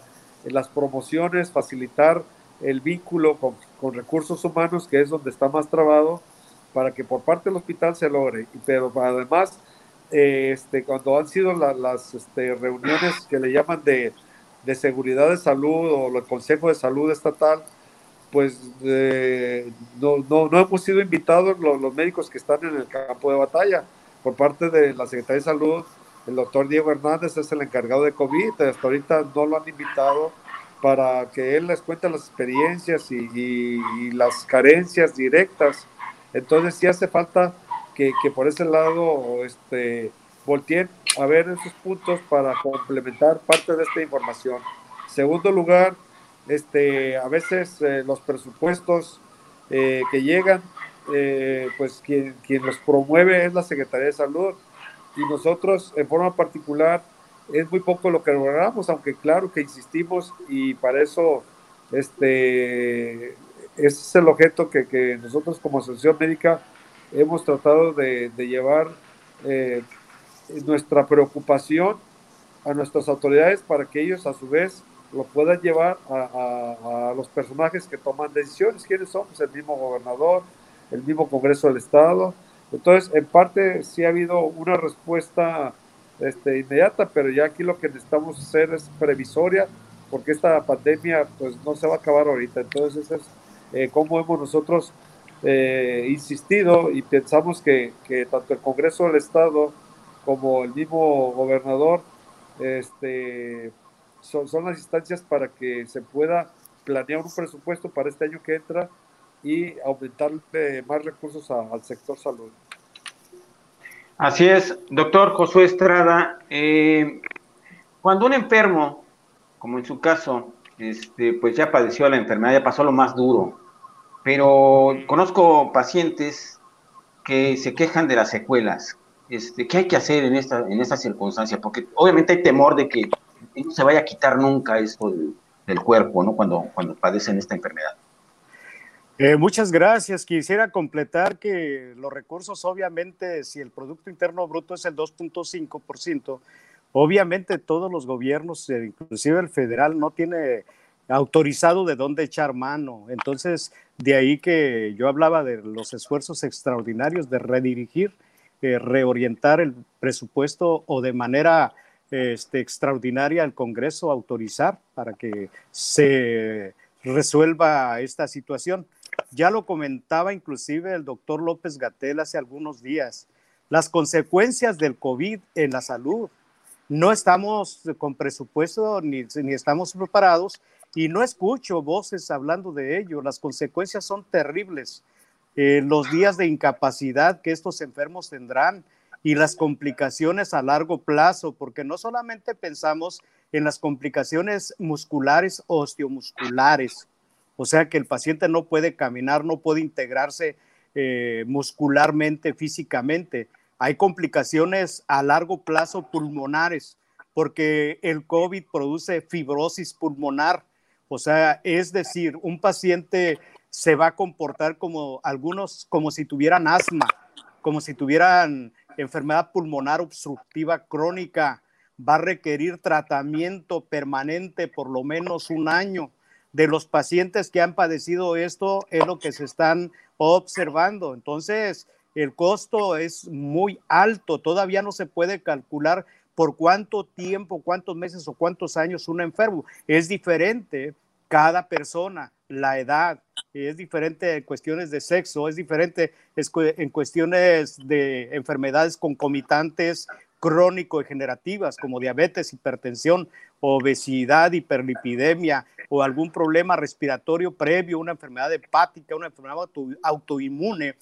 las promociones, facilitar el vínculo con, recursos humanos, que es donde está más trabado, para que por parte del hospital se logre. Pero además, eh, este, cuando han sido las este, reuniones que le llaman de, seguridad de salud o el Consejo de Salud Estatal, pues eh, no, no, hemos sido invitados los, los, médicos que están en el campo de batalla. Por parte de la Secretaría de Salud el doctor Diego Hernández es el encargado de COVID, hasta ahorita no lo han invitado para que él les cuente las experiencias y, las carencias directas. Entonces sí hace falta que, por ese lado este, volteen a ver esos puntos para complementar parte de esta información. Segundo lugar, este, a veces eh, los presupuestos eh, que llegan, eh, pues quien, quien los promueve es la Secretaría de Salud y nosotros en forma particular es muy poco lo que logramos, aunque claro que insistimos y para eso este, ese es el objeto que, que nosotros como asociación médica hemos tratado de, llevar eh, nuestra preocupación a nuestras autoridades para que ellos a su vez lo puedan llevar a, a, los personajes que toman decisiones. ¿Quiénes son? Pues el mismo gobernador, el mismo Congreso del Estado, entonces, en parte sí ha habido una respuesta este, inmediata, pero ya aquí lo que necesitamos hacer es previsoria, porque esta pandemia pues no se va a acabar ahorita. Entonces, es eh, como hemos nosotros eh, insistido y pensamos que, que, tanto el Congreso del Estado como el mismo gobernador este, son, son las instancias para que se pueda planear un presupuesto para este año que entra y aumentarle más recursos al sector salud. Así es, doctor Josué Estrada. Eh, cuando un enfermo, como en su caso, este, pues ya padeció la enfermedad, ya pasó lo más duro, pero conozco pacientes que se quejan de las secuelas. Este, ¿Qué hay que hacer en esta, en esta circunstancia? Porque obviamente hay temor de que no se vaya a quitar nunca esto del, del cuerpo, ¿no? Cuando, cuando padecen esta enfermedad. Eh, muchas gracias. Quisiera completar que los recursos, obviamente, si el Producto Interno Bruto es el 2.5%, obviamente todos los gobiernos, eh, inclusive el federal, no tiene autorizado de dónde echar mano. Entonces, de ahí que yo hablaba de los esfuerzos extraordinarios de redirigir, eh, reorientar el presupuesto o de manera este, extraordinaria al Congreso autorizar para que se resuelva esta situación. Ya lo comentaba inclusive el doctor López Gatel hace algunos días. Las consecuencias del COVID en la salud. No estamos con presupuesto ni, ni estamos preparados y no escucho voces hablando de ello. Las consecuencias son terribles. Eh, los días de incapacidad que estos enfermos tendrán y las complicaciones a largo plazo, porque no solamente pensamos en las complicaciones musculares osteomusculares, o sea que el paciente no puede caminar, no puede integrarse eh, muscularmente, físicamente. Hay complicaciones a largo plazo pulmonares, porque el COVID produce fibrosis pulmonar, o sea, es decir, un paciente se va a comportar como algunos, como si tuvieran asma, como si tuvieran enfermedad pulmonar obstructiva crónica, va a requerir tratamiento permanente por lo menos un año. De los pacientes que han padecido esto es lo que se están observando. Entonces, el costo es muy alto. Todavía no se puede calcular por cuánto tiempo, cuántos meses o cuántos años un enfermo. Es diferente cada persona, la edad, es diferente en cuestiones de sexo, es diferente en cuestiones de enfermedades concomitantes crónico-degenerativas como diabetes, hipertensión, obesidad, hiperlipidemia o algún problema respiratorio previo, una enfermedad hepática, una enfermedad autoinmune,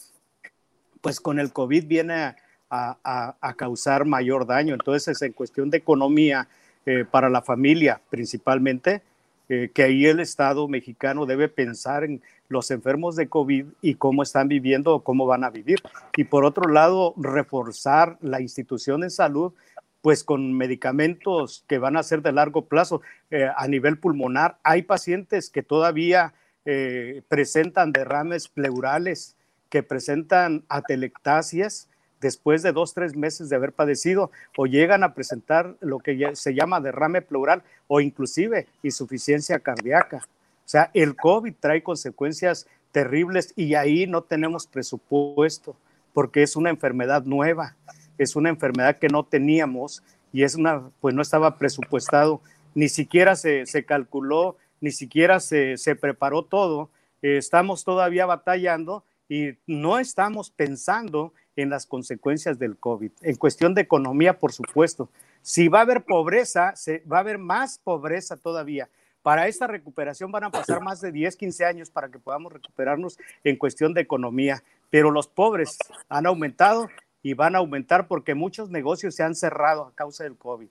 pues con el COVID viene a, causar mayor daño. Entonces, en cuestión de economía eh, para la familia principalmente, eh, que ahí el Estado mexicano debe pensar en los enfermos de COVID y cómo están viviendo o cómo van a vivir. Y por otro lado, reforzar la institución de salud, pues con medicamentos que van a ser de largo plazo eh, a nivel pulmonar. Hay pacientes que todavía eh, presentan derrames pleurales, que presentan atelectasias, después de dos, tres meses de haber padecido o llegan a presentar lo que se llama derrame pleural o inclusive insuficiencia cardíaca. O sea, el COVID trae consecuencias terribles y ahí no tenemos presupuesto porque es una enfermedad nueva, es una enfermedad que no teníamos y es una, pues no estaba presupuestado, ni siquiera se, se calculó, ni siquiera se, se preparó todo. estamos todavía batallando y no estamos pensando en las consecuencias del COVID. En cuestión de economía, por supuesto. Si va a haber pobreza, se, va a haber más pobreza todavía. Para esta recuperación van a pasar más de 10, 15 años para que podamos recuperarnos en cuestión de economía. Pero los pobres han aumentado y van a aumentar porque muchos negocios se han cerrado a causa del COVID.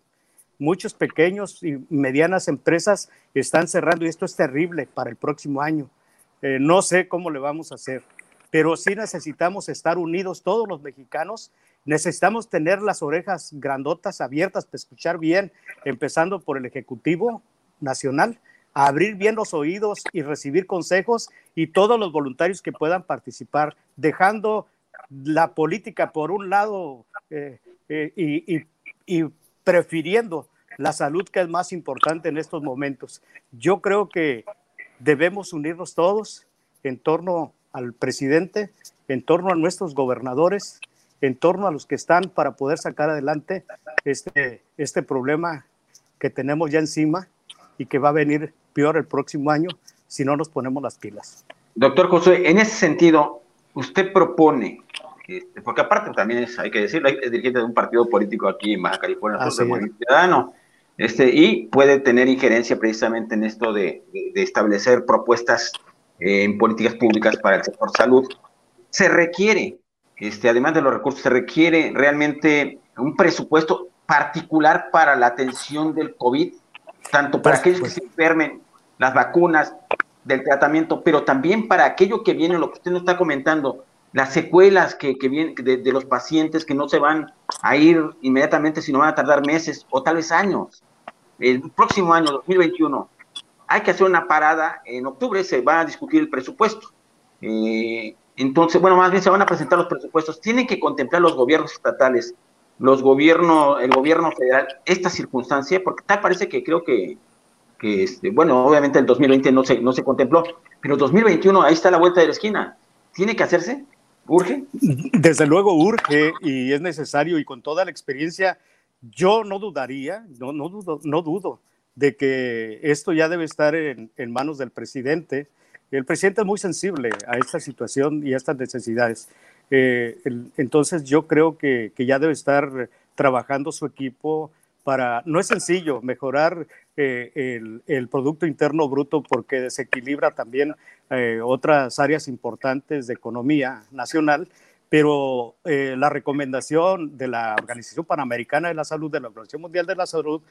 Muchos pequeños y medianas empresas están cerrando y esto es terrible para el próximo año. Eh, no sé cómo le vamos a hacer pero sí necesitamos estar unidos todos los mexicanos. Necesitamos tener las orejas grandotas abiertas para escuchar bien, empezando por el Ejecutivo Nacional, abrir bien los oídos y recibir consejos y todos los voluntarios que puedan participar, dejando la política por un lado eh, eh, y, y prefiriendo la salud que es más importante en estos momentos. Yo creo que debemos unirnos todos en torno al presidente, en torno a nuestros gobernadores, en torno a los que están para poder sacar adelante este, este problema que tenemos ya encima y que va a venir peor el próximo año si no nos ponemos las pilas. Doctor José, en ese sentido, usted propone, porque aparte también es, hay que decirlo, es dirigente de un partido político aquí en Baja California Ciudadano, este, y puede tener injerencia precisamente en esto de, de establecer propuestas en políticas públicas para el sector salud, se requiere, este, además de los recursos, se requiere realmente un presupuesto particular para la atención del COVID, tanto para aquellos que se enfermen, las vacunas, del tratamiento, pero también para aquello que viene, lo que usted nos está comentando, las secuelas que, que vienen de, de, los pacientes que no se van a ir inmediatamente, sino van a tardar meses o tal vez años. El próximo año, 2021, hay que hacer una parada. En octubre se va a discutir el presupuesto. Eh, entonces, bueno, más bien se van a presentar los presupuestos. Tienen que contemplar los gobiernos estatales, los gobiernos, el gobierno federal, esta circunstancia, porque tal parece que creo que, que este, bueno, obviamente el 2020 no se, no se contempló, pero 2021 ahí está la vuelta de la esquina. ¿Tiene que hacerse? ¿Urge? Desde luego urge y es necesario y con toda la experiencia, yo no dudaría, no, no dudo, no dudo de que esto ya debe estar en, manos del presidente El presidente es muy sensible a esta situación y a estas necesidades. Eh, entonces yo creo que, ya debe estar trabajando su equipo para, no es sencillo mejorar eh, el, Producto Interno Bruto porque desequilibra también eh, otras áreas importantes de economía nacional, pero la recomendación de la Organización Panamericana de la Salud, de la Organización Mundial de la Salud,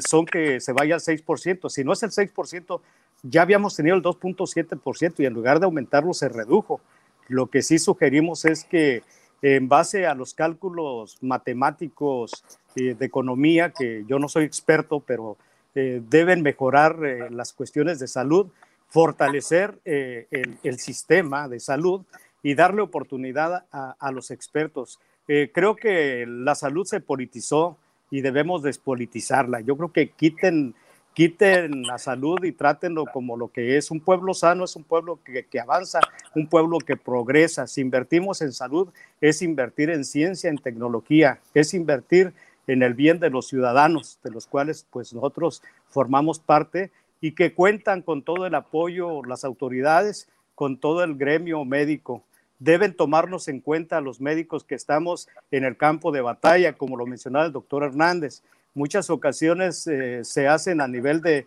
son que se vaya al 6%. Si no es el 6%, ya habíamos tenido el 2.7% y en lugar de aumentarlo se redujo. Lo que sí sugerimos es que en base a los cálculos matemáticos eh, de economía, que yo no soy experto, pero eh, deben mejorar eh, las cuestiones de salud, fortalecer el, sistema de salud y darle oportunidad a, a los expertos. creo que la salud se politizó y debemos despolitizarla. Yo creo que quiten quiten la salud y trátenlo como lo que es. Un pueblo sano es un pueblo que, avanza, un pueblo que progresa. Si invertimos en salud, es invertir en ciencia, en tecnología, es invertir en el bien de los ciudadanos, de los cuales pues nosotros formamos parte y que cuentan con todo el apoyo las autoridades, con todo el gremio médico. Deben tomarnos en cuenta los médicos que estamos en el campo de batalla, como lo mencionaba el doctor Hernández muchas ocasiones eh, se hacen a nivel de,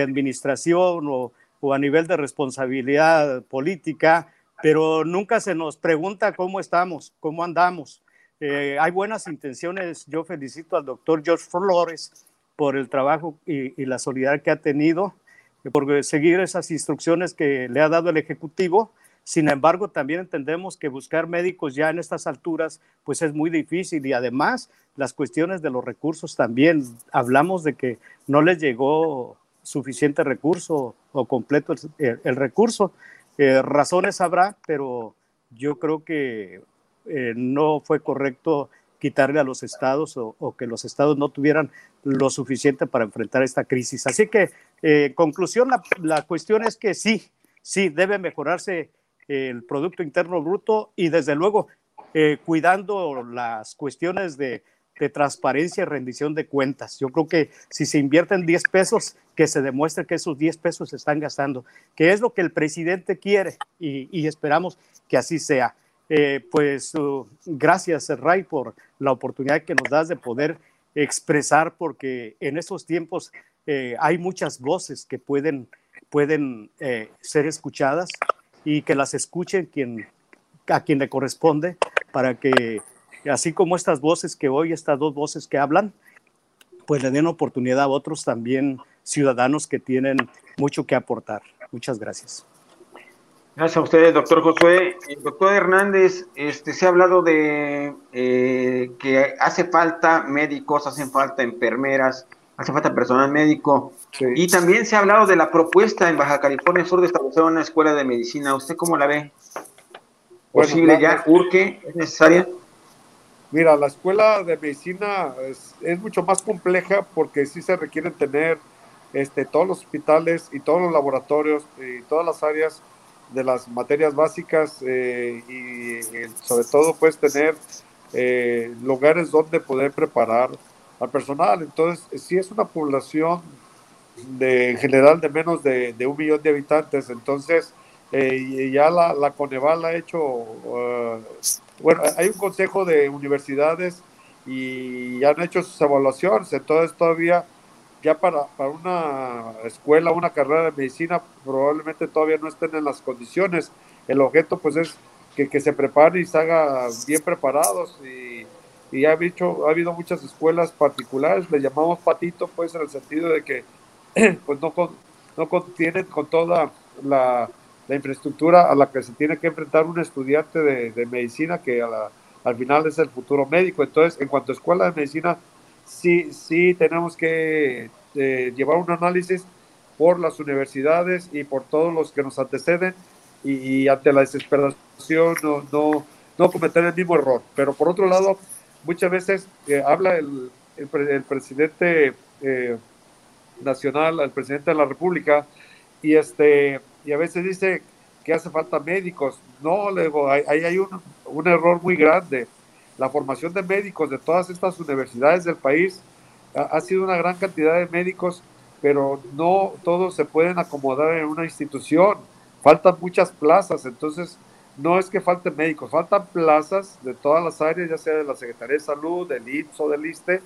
administración o, a nivel de responsabilidad política, pero nunca se nos pregunta cómo estamos, cómo andamos. Eh, hay buenas intenciones. Yo felicito al doctor George Flores por el trabajo y, y la solidaridad que ha tenido, por seguir esas instrucciones que le ha dado el Ejecutivo sin embargo, también entendemos que buscar médicos ya en estas alturas, pues es muy difícil y además las cuestiones de los recursos también. Hablamos de que no les llegó suficiente recurso o completo el, recurso. Eh, razones habrá, pero yo creo que eh, no fue correcto quitarle a los estados o, que los estados no tuvieran lo suficiente para enfrentar esta crisis. Así que, en eh, conclusión, la, la, cuestión es que sí, sí, debe mejorarse el Producto Interno Bruto y desde luego eh, cuidando las cuestiones de, transparencia y rendición de cuentas. Yo creo que si se invierten 10 pesos, que se demuestre que esos 10 pesos se están gastando, que es lo que el presidente quiere y, esperamos que así sea. Eh, pues uh, gracias, Ray, por la oportunidad que nos das de poder expresar, porque en estos tiempos eh, hay muchas voces que pueden, pueden ser escuchadas y que las escuchen quien, a quien le corresponde para que, así como estas voces que hoy, estas dos voces que hablan, pues le den oportunidad a otros también ciudadanos que tienen mucho que aportar. Muchas gracias. Gracias a ustedes, doctor Josué. Doctor Hernández, este, se ha hablado de eh, que hace falta médicos, hacen falta enfermeras, hace falta personal médico. Y también se ha hablado de la propuesta en Baja California Sur de establecer una escuela de medicina. ¿Usted cómo la ve? ¿Posible ya? ¿Urque? ¿Es necesaria? Mira, la escuela de medicina es, mucho más compleja porque sí se requieren tener este, todos los hospitales y todos los laboratorios y todas las áreas de las materias básicas eh, y, sobre todo pues tener eh, lugares donde poder preparar al personal. Entonces, si es una población de, en general de menos de, un millón de habitantes, entonces eh, ya la, la, Coneval ha hecho, uh, bueno, hay un consejo de universidades y han hecho sus evaluaciones, entonces todavía ya para, para una escuela, una carrera de medicina, probablemente todavía no estén en las condiciones. El objeto pues es que, que se preparen y se haga bien preparados y y ha, dicho, ha habido muchas escuelas particulares, le llamamos patito, pues en el sentido de que pues no, con, no contienen con toda la, infraestructura a la que se tiene que enfrentar un estudiante de, medicina que al final es el futuro médico. Entonces, en cuanto a escuela de medicina, sí, sí tenemos que eh, llevar un análisis por las universidades y por todos los que nos anteceden y, ante la desesperación no, no, no cometer el mismo error. Pero por otro lado, muchas veces eh, habla el, el, presidente eh, nacional, el presidente de la República, y, este, y a veces dice que hace falta médicos. No, luego ahí hay, un, error muy grande. La formación de médicos de todas estas universidades del país ha sido una gran cantidad de médicos, pero no todos se pueden acomodar en una institución. faltan muchas plazas, entonces no es que falten médicos, faltan plazas de todas las áreas, ya sea de la Secretaría de Salud, del IPSO, del ISTE,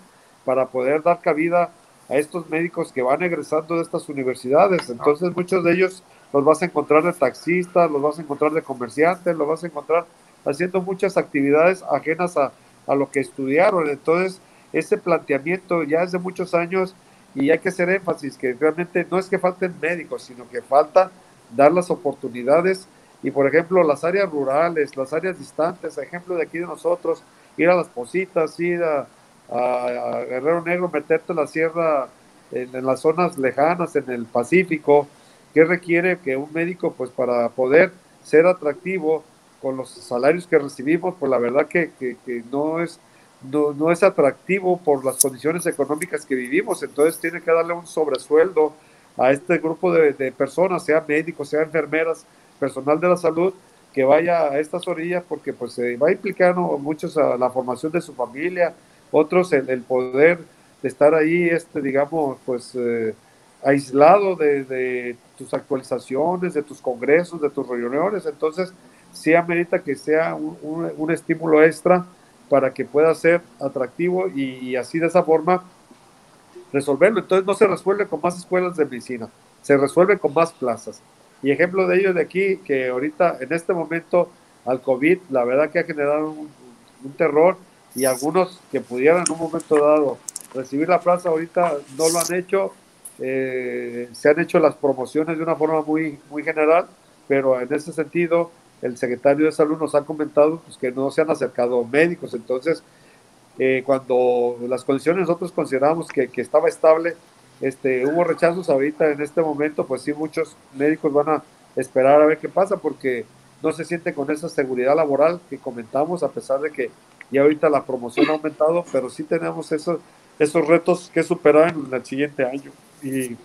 para poder dar cabida a estos médicos que van egresando de estas universidades. Entonces muchos de ellos los vas a encontrar de taxistas, los vas a encontrar de comerciantes, los vas a encontrar haciendo muchas actividades ajenas a, a lo que estudiaron. Entonces, ese planteamiento ya es de muchos años y hay que hacer énfasis que realmente no es que falten médicos, sino que falta dar las oportunidades y por ejemplo las áreas rurales, las áreas distantes, ejemplo de aquí de nosotros, ir a las Positas, ir a, Guerrero Negro, meterte en la sierra, en, las zonas lejanas, en el Pacífico, que requiere que un médico, pues para poder ser atractivo con los salarios que recibimos, pues la verdad que, no es no, no, es atractivo por las condiciones económicas que vivimos, entonces tiene que darle un sobresueldo a este grupo de, personas, sea médicos, sea enfermeras, personal de la salud, que vaya a estas orillas porque pues se va a implicar muchos a la formación de su familia, otros el, el poder de estar ahí, este, digamos, pues eh, aislado de, tus actualizaciones, de tus congresos, de tus reuniones, entonces sí amerita que sea un, un, estímulo extra para que pueda ser atractivo y así de esa forma resolverlo. Entonces no se resuelve con más escuelas de medicina, se resuelve con más plazas. Y ejemplo de ello de aquí, que ahorita en este momento al COVID, la verdad que ha generado un, terror y algunos que pudieran en un momento dado recibir la plaza ahorita no lo han hecho. Eh, se han hecho las promociones de una forma muy, muy general, pero en ese sentido el secretario de salud nos ha comentado pues, que no se han acercado médicos, entonces eh, cuando las condiciones nosotros consideramos que, que, estaba estable, este, hubo rechazos ahorita en este momento, pues sí, muchos médicos van a esperar a ver qué pasa porque no se siente con esa seguridad laboral que comentamos, a pesar de que ya ahorita la promoción ha aumentado, pero sí tenemos esos, esos retos que superar en el siguiente año. Y,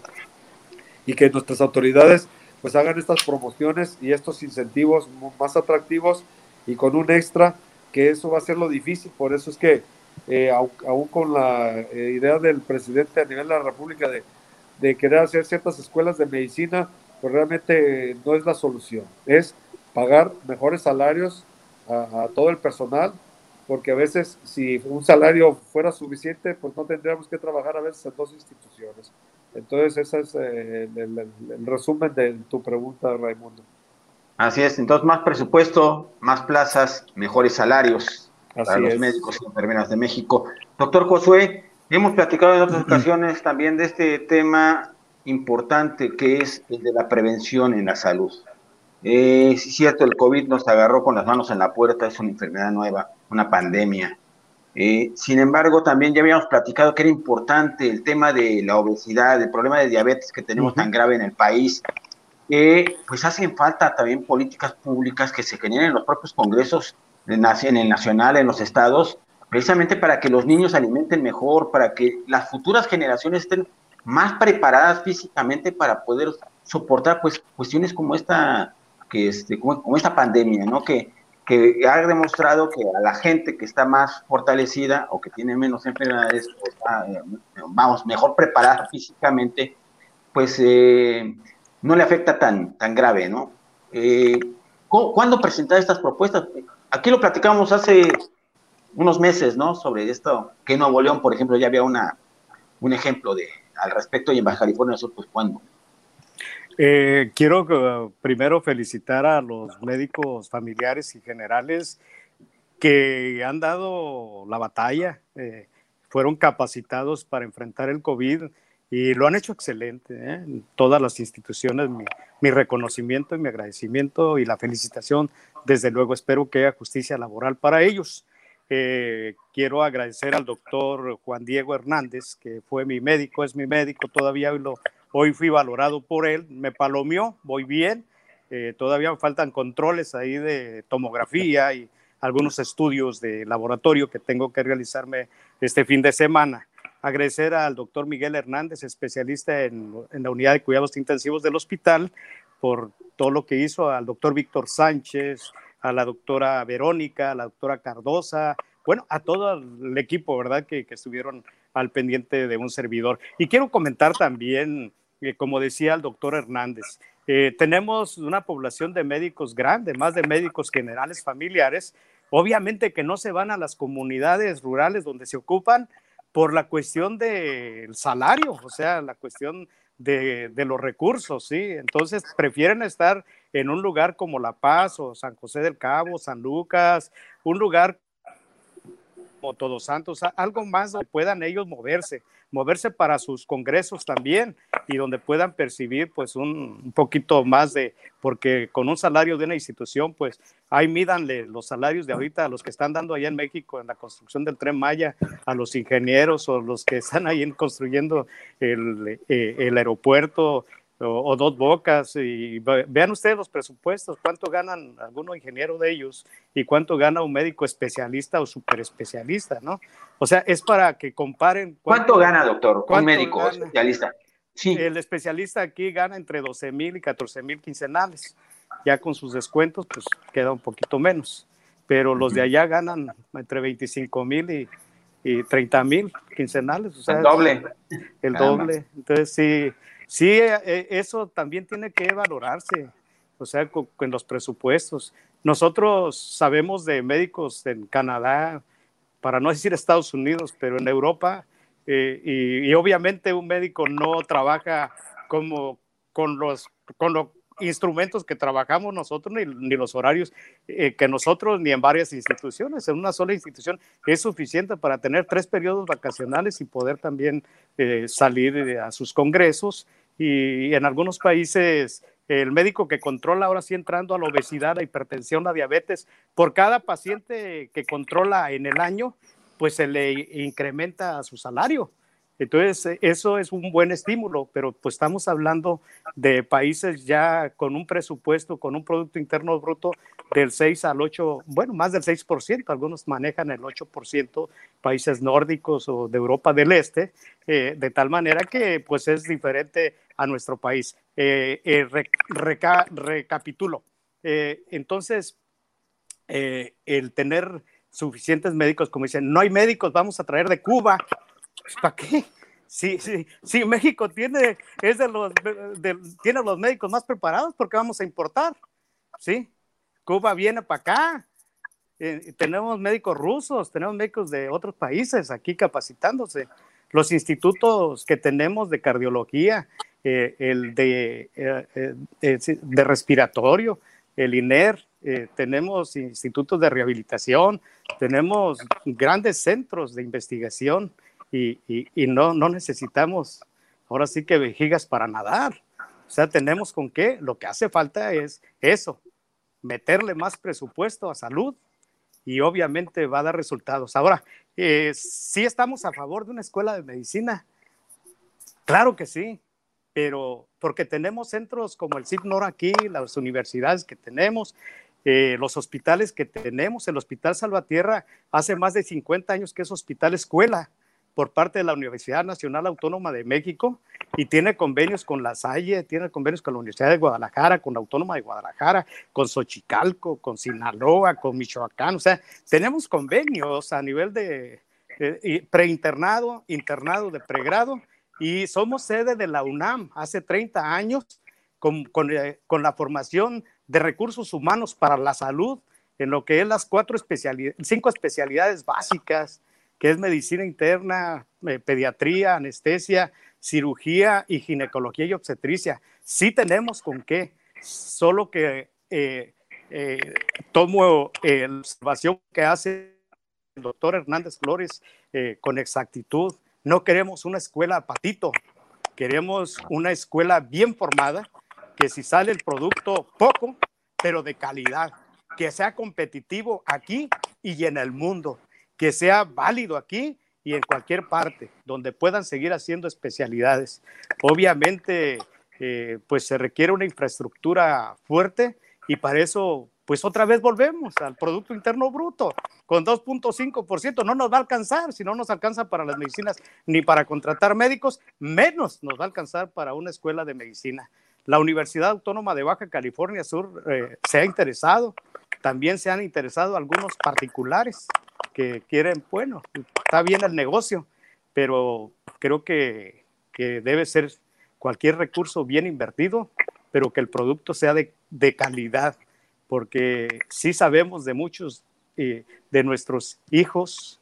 y que nuestras autoridades pues hagan estas promociones y estos incentivos más atractivos y con un extra, que eso va a ser lo difícil, por eso es que eh, aún con la eh, idea del presidente a nivel de la República de, querer hacer ciertas escuelas de medicina, pues realmente no es la solución. Es pagar mejores salarios a, todo el personal, porque a veces si un salario fuera suficiente, pues no tendríamos que trabajar a veces en dos instituciones. Entonces, ese es eh, el, el resumen de tu pregunta, Raimundo. Así es, entonces más presupuesto, más plazas, mejores salarios para los médicos y enfermeras de México. Doctor Josué, hemos platicado en otras ocasiones también de este tema importante que es el de la prevención en la salud. Eh, es cierto, el COVID nos agarró con las manos en la puerta, es una enfermedad nueva, una pandemia. Eh, sin embargo, también ya habíamos platicado que era importante el tema de la obesidad, el problema de diabetes que tenemos tan grave en el país. Eh, pues hacen falta también políticas públicas que se generen en los propios congresos en el nacional, en los estados, precisamente para que los niños alimenten mejor, para que las futuras generaciones estén más preparadas físicamente para poder soportar pues cuestiones como esta que este como, esta pandemia, ¿no? Que, que ha demostrado que a la gente que está más fortalecida o que tiene menos enfermedades, eh, vamos, mejor preparada físicamente, pues eh, no le afecta tan, tan grave, ¿no? Eh, ¿Cuándo presentar estas propuestas? Aquí lo platicamos hace unos meses, ¿no? Sobre esto, que en Nuevo León, por ejemplo, ya había una, un ejemplo de al respecto y en Baja California Sur, pues cuándo. Eh, quiero uh, primero felicitar a los médicos familiares y generales que han dado la batalla, eh, fueron capacitados para enfrentar el COVID y lo han hecho excelente. ¿eh? Todas las instituciones, mi, mi, reconocimiento y mi agradecimiento y la felicitación desde luego espero que haya justicia laboral para ellos. Eh, quiero agradecer al doctor Juan Diego Hernández, que fue mi médico, es mi médico, todavía hoy, hoy fui valorado por él, me palomeó, voy bien, eh, todavía faltan controles ahí de tomografía y algunos estudios de laboratorio que tengo que realizarme este fin de semana. Agradecer al doctor Miguel Hernández, especialista en la unidad de cuidados intensivos del hospital, por todo lo que hizo al doctor Víctor Sánchez, a la doctora Verónica, a la doctora Cardosa, bueno, a todo el equipo, ¿verdad? Que, estuvieron al pendiente de un servidor. Y quiero comentar también, eh, como decía el doctor Hernández, Eh, tenemos una población de médicos grande, más de médicos generales familiares, obviamente que no se van a las comunidades rurales donde se ocupan por la cuestión del salario, o sea, la cuestión de, de, los recursos, ¿sí? Entonces prefieren estar en un lugar como La Paz o San José del Cabo, San Lucas, un lugar como Todos Santos, algo más donde puedan ellos moverse, moverse para sus congresos también y donde puedan percibir pues un, poquito más de, porque con un salario de una institución pues ahí mídanle los salarios de ahorita a los que están dando allá en México en la construcción del tren Maya, a los ingenieros o los que están ahí construyendo el, eh, el aeropuerto, o, dos bocas y vean ustedes los presupuestos, cuánto ganan algunos ingenieros de ellos y cuánto gana un médico especialista o super especialista, ¿no? O sea, es para que comparen. ¿Cuánto, gana, doctor, un médico especialista? Sí. El especialista aquí gana entre 12 mil y 14 mil quincenales. Ya con sus descuentos, pues queda un poquito menos. Pero los de allá ganan entre 25 mil y, y 30 mil quincenales. O sea, el doble. El doble. Entonces, sí Sí, eh, eh, eso también tiene que valorarse, o sea, con, los presupuestos. Nosotros sabemos de médicos en Canadá, para no decir Estados Unidos, pero en Europa, eh, y, obviamente un médico no trabaja como con los, con los instrumentos que trabajamos nosotros, ni, ni los horarios que nosotros, ni en varias instituciones. En una sola institución es suficiente para tener tres periodos vacacionales y poder también salir a sus congresos y en algunos países el médico que controla ahora sí entrando a la obesidad, la hipertensión, la diabetes, por cada paciente que controla en el año, pues se le incrementa su salario. Entonces, eh, eso es un buen estímulo, pero pues estamos hablando de países ya con un presupuesto, con un Producto Interno Bruto del 6 al 8, bueno, más del 6%, algunos manejan el 8%, países nórdicos o de Europa del Este, eh, de tal manera que pues es diferente a nuestro país. Eh, recapitulo. entonces, el tener suficientes médicos, como dicen, no hay médicos, vamos a traer de Cuba, pues, ¿Para qué? Sí, sí, sí, México tiene, es de los, tiene los médicos más preparados porque vamos a importar, ¿sí? Cuba viene para acá, eh, tenemos médicos rusos, tenemos médicos de otros países aquí capacitándose. Los institutos que tenemos de cardiología, eh, el de, eh, de respiratorio, el INER, tenemos institutos de rehabilitación, tenemos grandes centros de investigación y, no, no necesitamos ahora sí que vejigas para nadar. O sea, tenemos con qué. Lo que hace falta es eso, meterle más presupuesto a salud y obviamente va a dar resultados. Ahora, eh, sí estamos a favor de una escuela de medicina. Claro que sí, pero porque tenemos centros como el CIPNOR aquí, las universidades que tenemos, eh, los hospitales que tenemos. El Hospital Salvatierra hace más de 50 años que es hospital escuela por parte de la Universidad Nacional Autónoma de México y tiene convenios con la Salle, tiene convenios con la Universidad de Guadalajara, con la Autónoma de Guadalajara, con Xochicalco, con Sinaloa, con Michoacán, o sea, tenemos convenios a nivel de, preinternado, internado de pregrado y somos sede de la UNAM hace 30 años con, eh, con la formación de recursos humanos para la salud en lo que es las cuatro especialidades, cinco especialidades básicas, que es medicina interna, eh, pediatría, anestesia, cirugía y ginecología y obstetricia. Sí tenemos con qué, solo que eh, eh, tomo la observación que hace el doctor Hernández Flores con exactitud. No queremos una escuela patito, queremos una escuela bien formada, que si sale el producto poco, pero de calidad, que sea competitivo aquí y en el mundo. Que sea válido aquí y en cualquier parte, donde puedan seguir haciendo especialidades. Obviamente, eh, pues se requiere una infraestructura fuerte y para eso, pues otra vez volvemos al Producto Interno Bruto, con 2.5%. No nos va a alcanzar, si no nos alcanza para las medicinas ni para contratar médicos, menos nos va a alcanzar para una escuela de medicina. La Universidad Autónoma de Baja California Sur eh, se ha interesado, también se han interesado algunos particulares que quieren, bueno, está bien el negocio, pero creo que, que debe ser cualquier recurso bien invertido pero que el producto sea de, calidad, porque sí sabemos de muchos eh, de nuestros hijos,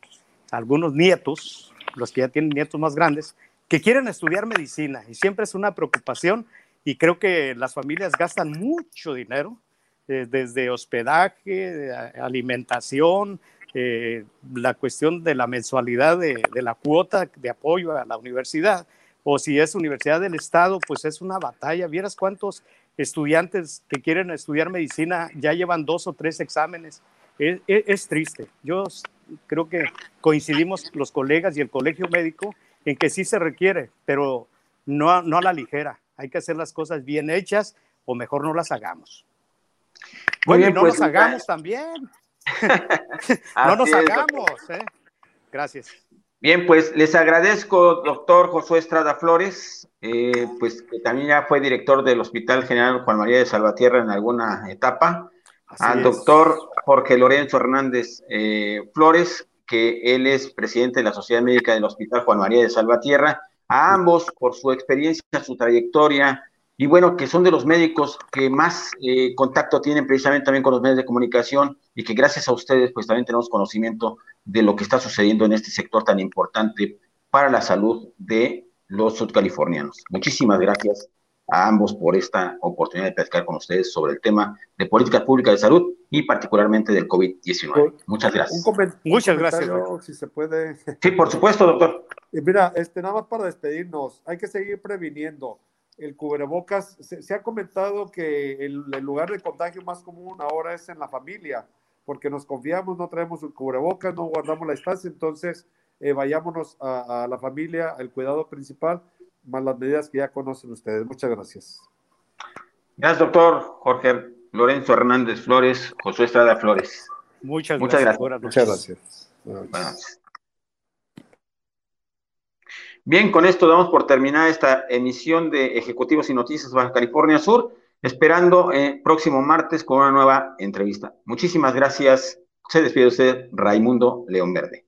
algunos nietos, los que ya tienen nietos más grandes, que quieren estudiar medicina y siempre es una preocupación y creo que las familias gastan mucho dinero, eh, desde hospedaje, alimentación, eh, la cuestión de la mensualidad de, la cuota de apoyo a la universidad, o si es universidad del Estado, pues es una batalla. Vieras cuántos estudiantes que quieren estudiar medicina ya llevan dos o tres exámenes. Es, es, triste. Yo creo que coincidimos los colegas y el colegio médico en que sí se requiere, pero no, no a la ligera. Hay que hacer las cosas bien hechas o mejor no las hagamos. bueno, y no pues, nos hagamos también. no nos hagamos. ¿eh? Gracias. Bien, pues les agradezco, doctor Josué Estrada Flores, eh, pues que también ya fue director del Hospital General Juan María de Salvatierra en alguna etapa, al doctor Jorge Lorenzo Hernández eh, Flores, que él es presidente de la Sociedad Médica del Hospital Juan María de Salvatierra, a ambos por su experiencia, su trayectoria, y bueno, que son de los médicos que más eh, contacto tienen precisamente también con los medios de comunicación y que gracias a ustedes pues también tenemos conocimiento de lo que está sucediendo en este sector tan importante para la salud de los sudcalifornianos. Muchísimas gracias a ambos por esta oportunidad de platicar con ustedes sobre el tema de política pública de salud y particularmente del COVID-19. Muchas gracias. Muchas gracias. Si se puede. Sí, por supuesto, doctor. Y mira, este, nada más para despedirnos, hay que seguir previniendo el cubrebocas, se, ha comentado que el, lugar de contagio más común ahora es en la familia, porque nos confiamos, no traemos el cubrebocas, no guardamos la distancia, entonces eh, vayámonos a, la familia, el cuidado principal, más las medidas que ya conocen ustedes. Muchas gracias. Gracias, doctor Jorge Lorenzo Hernández Flores, José Estrada Flores. Muchas, Muchas gracias. Muchas gracias. Buenas Bien, con esto damos por terminada esta emisión de Ejecutivos y Noticias Baja California Sur, esperando el próximo martes con una nueva entrevista. Muchísimas gracias. Se despide usted, Raimundo León Verde.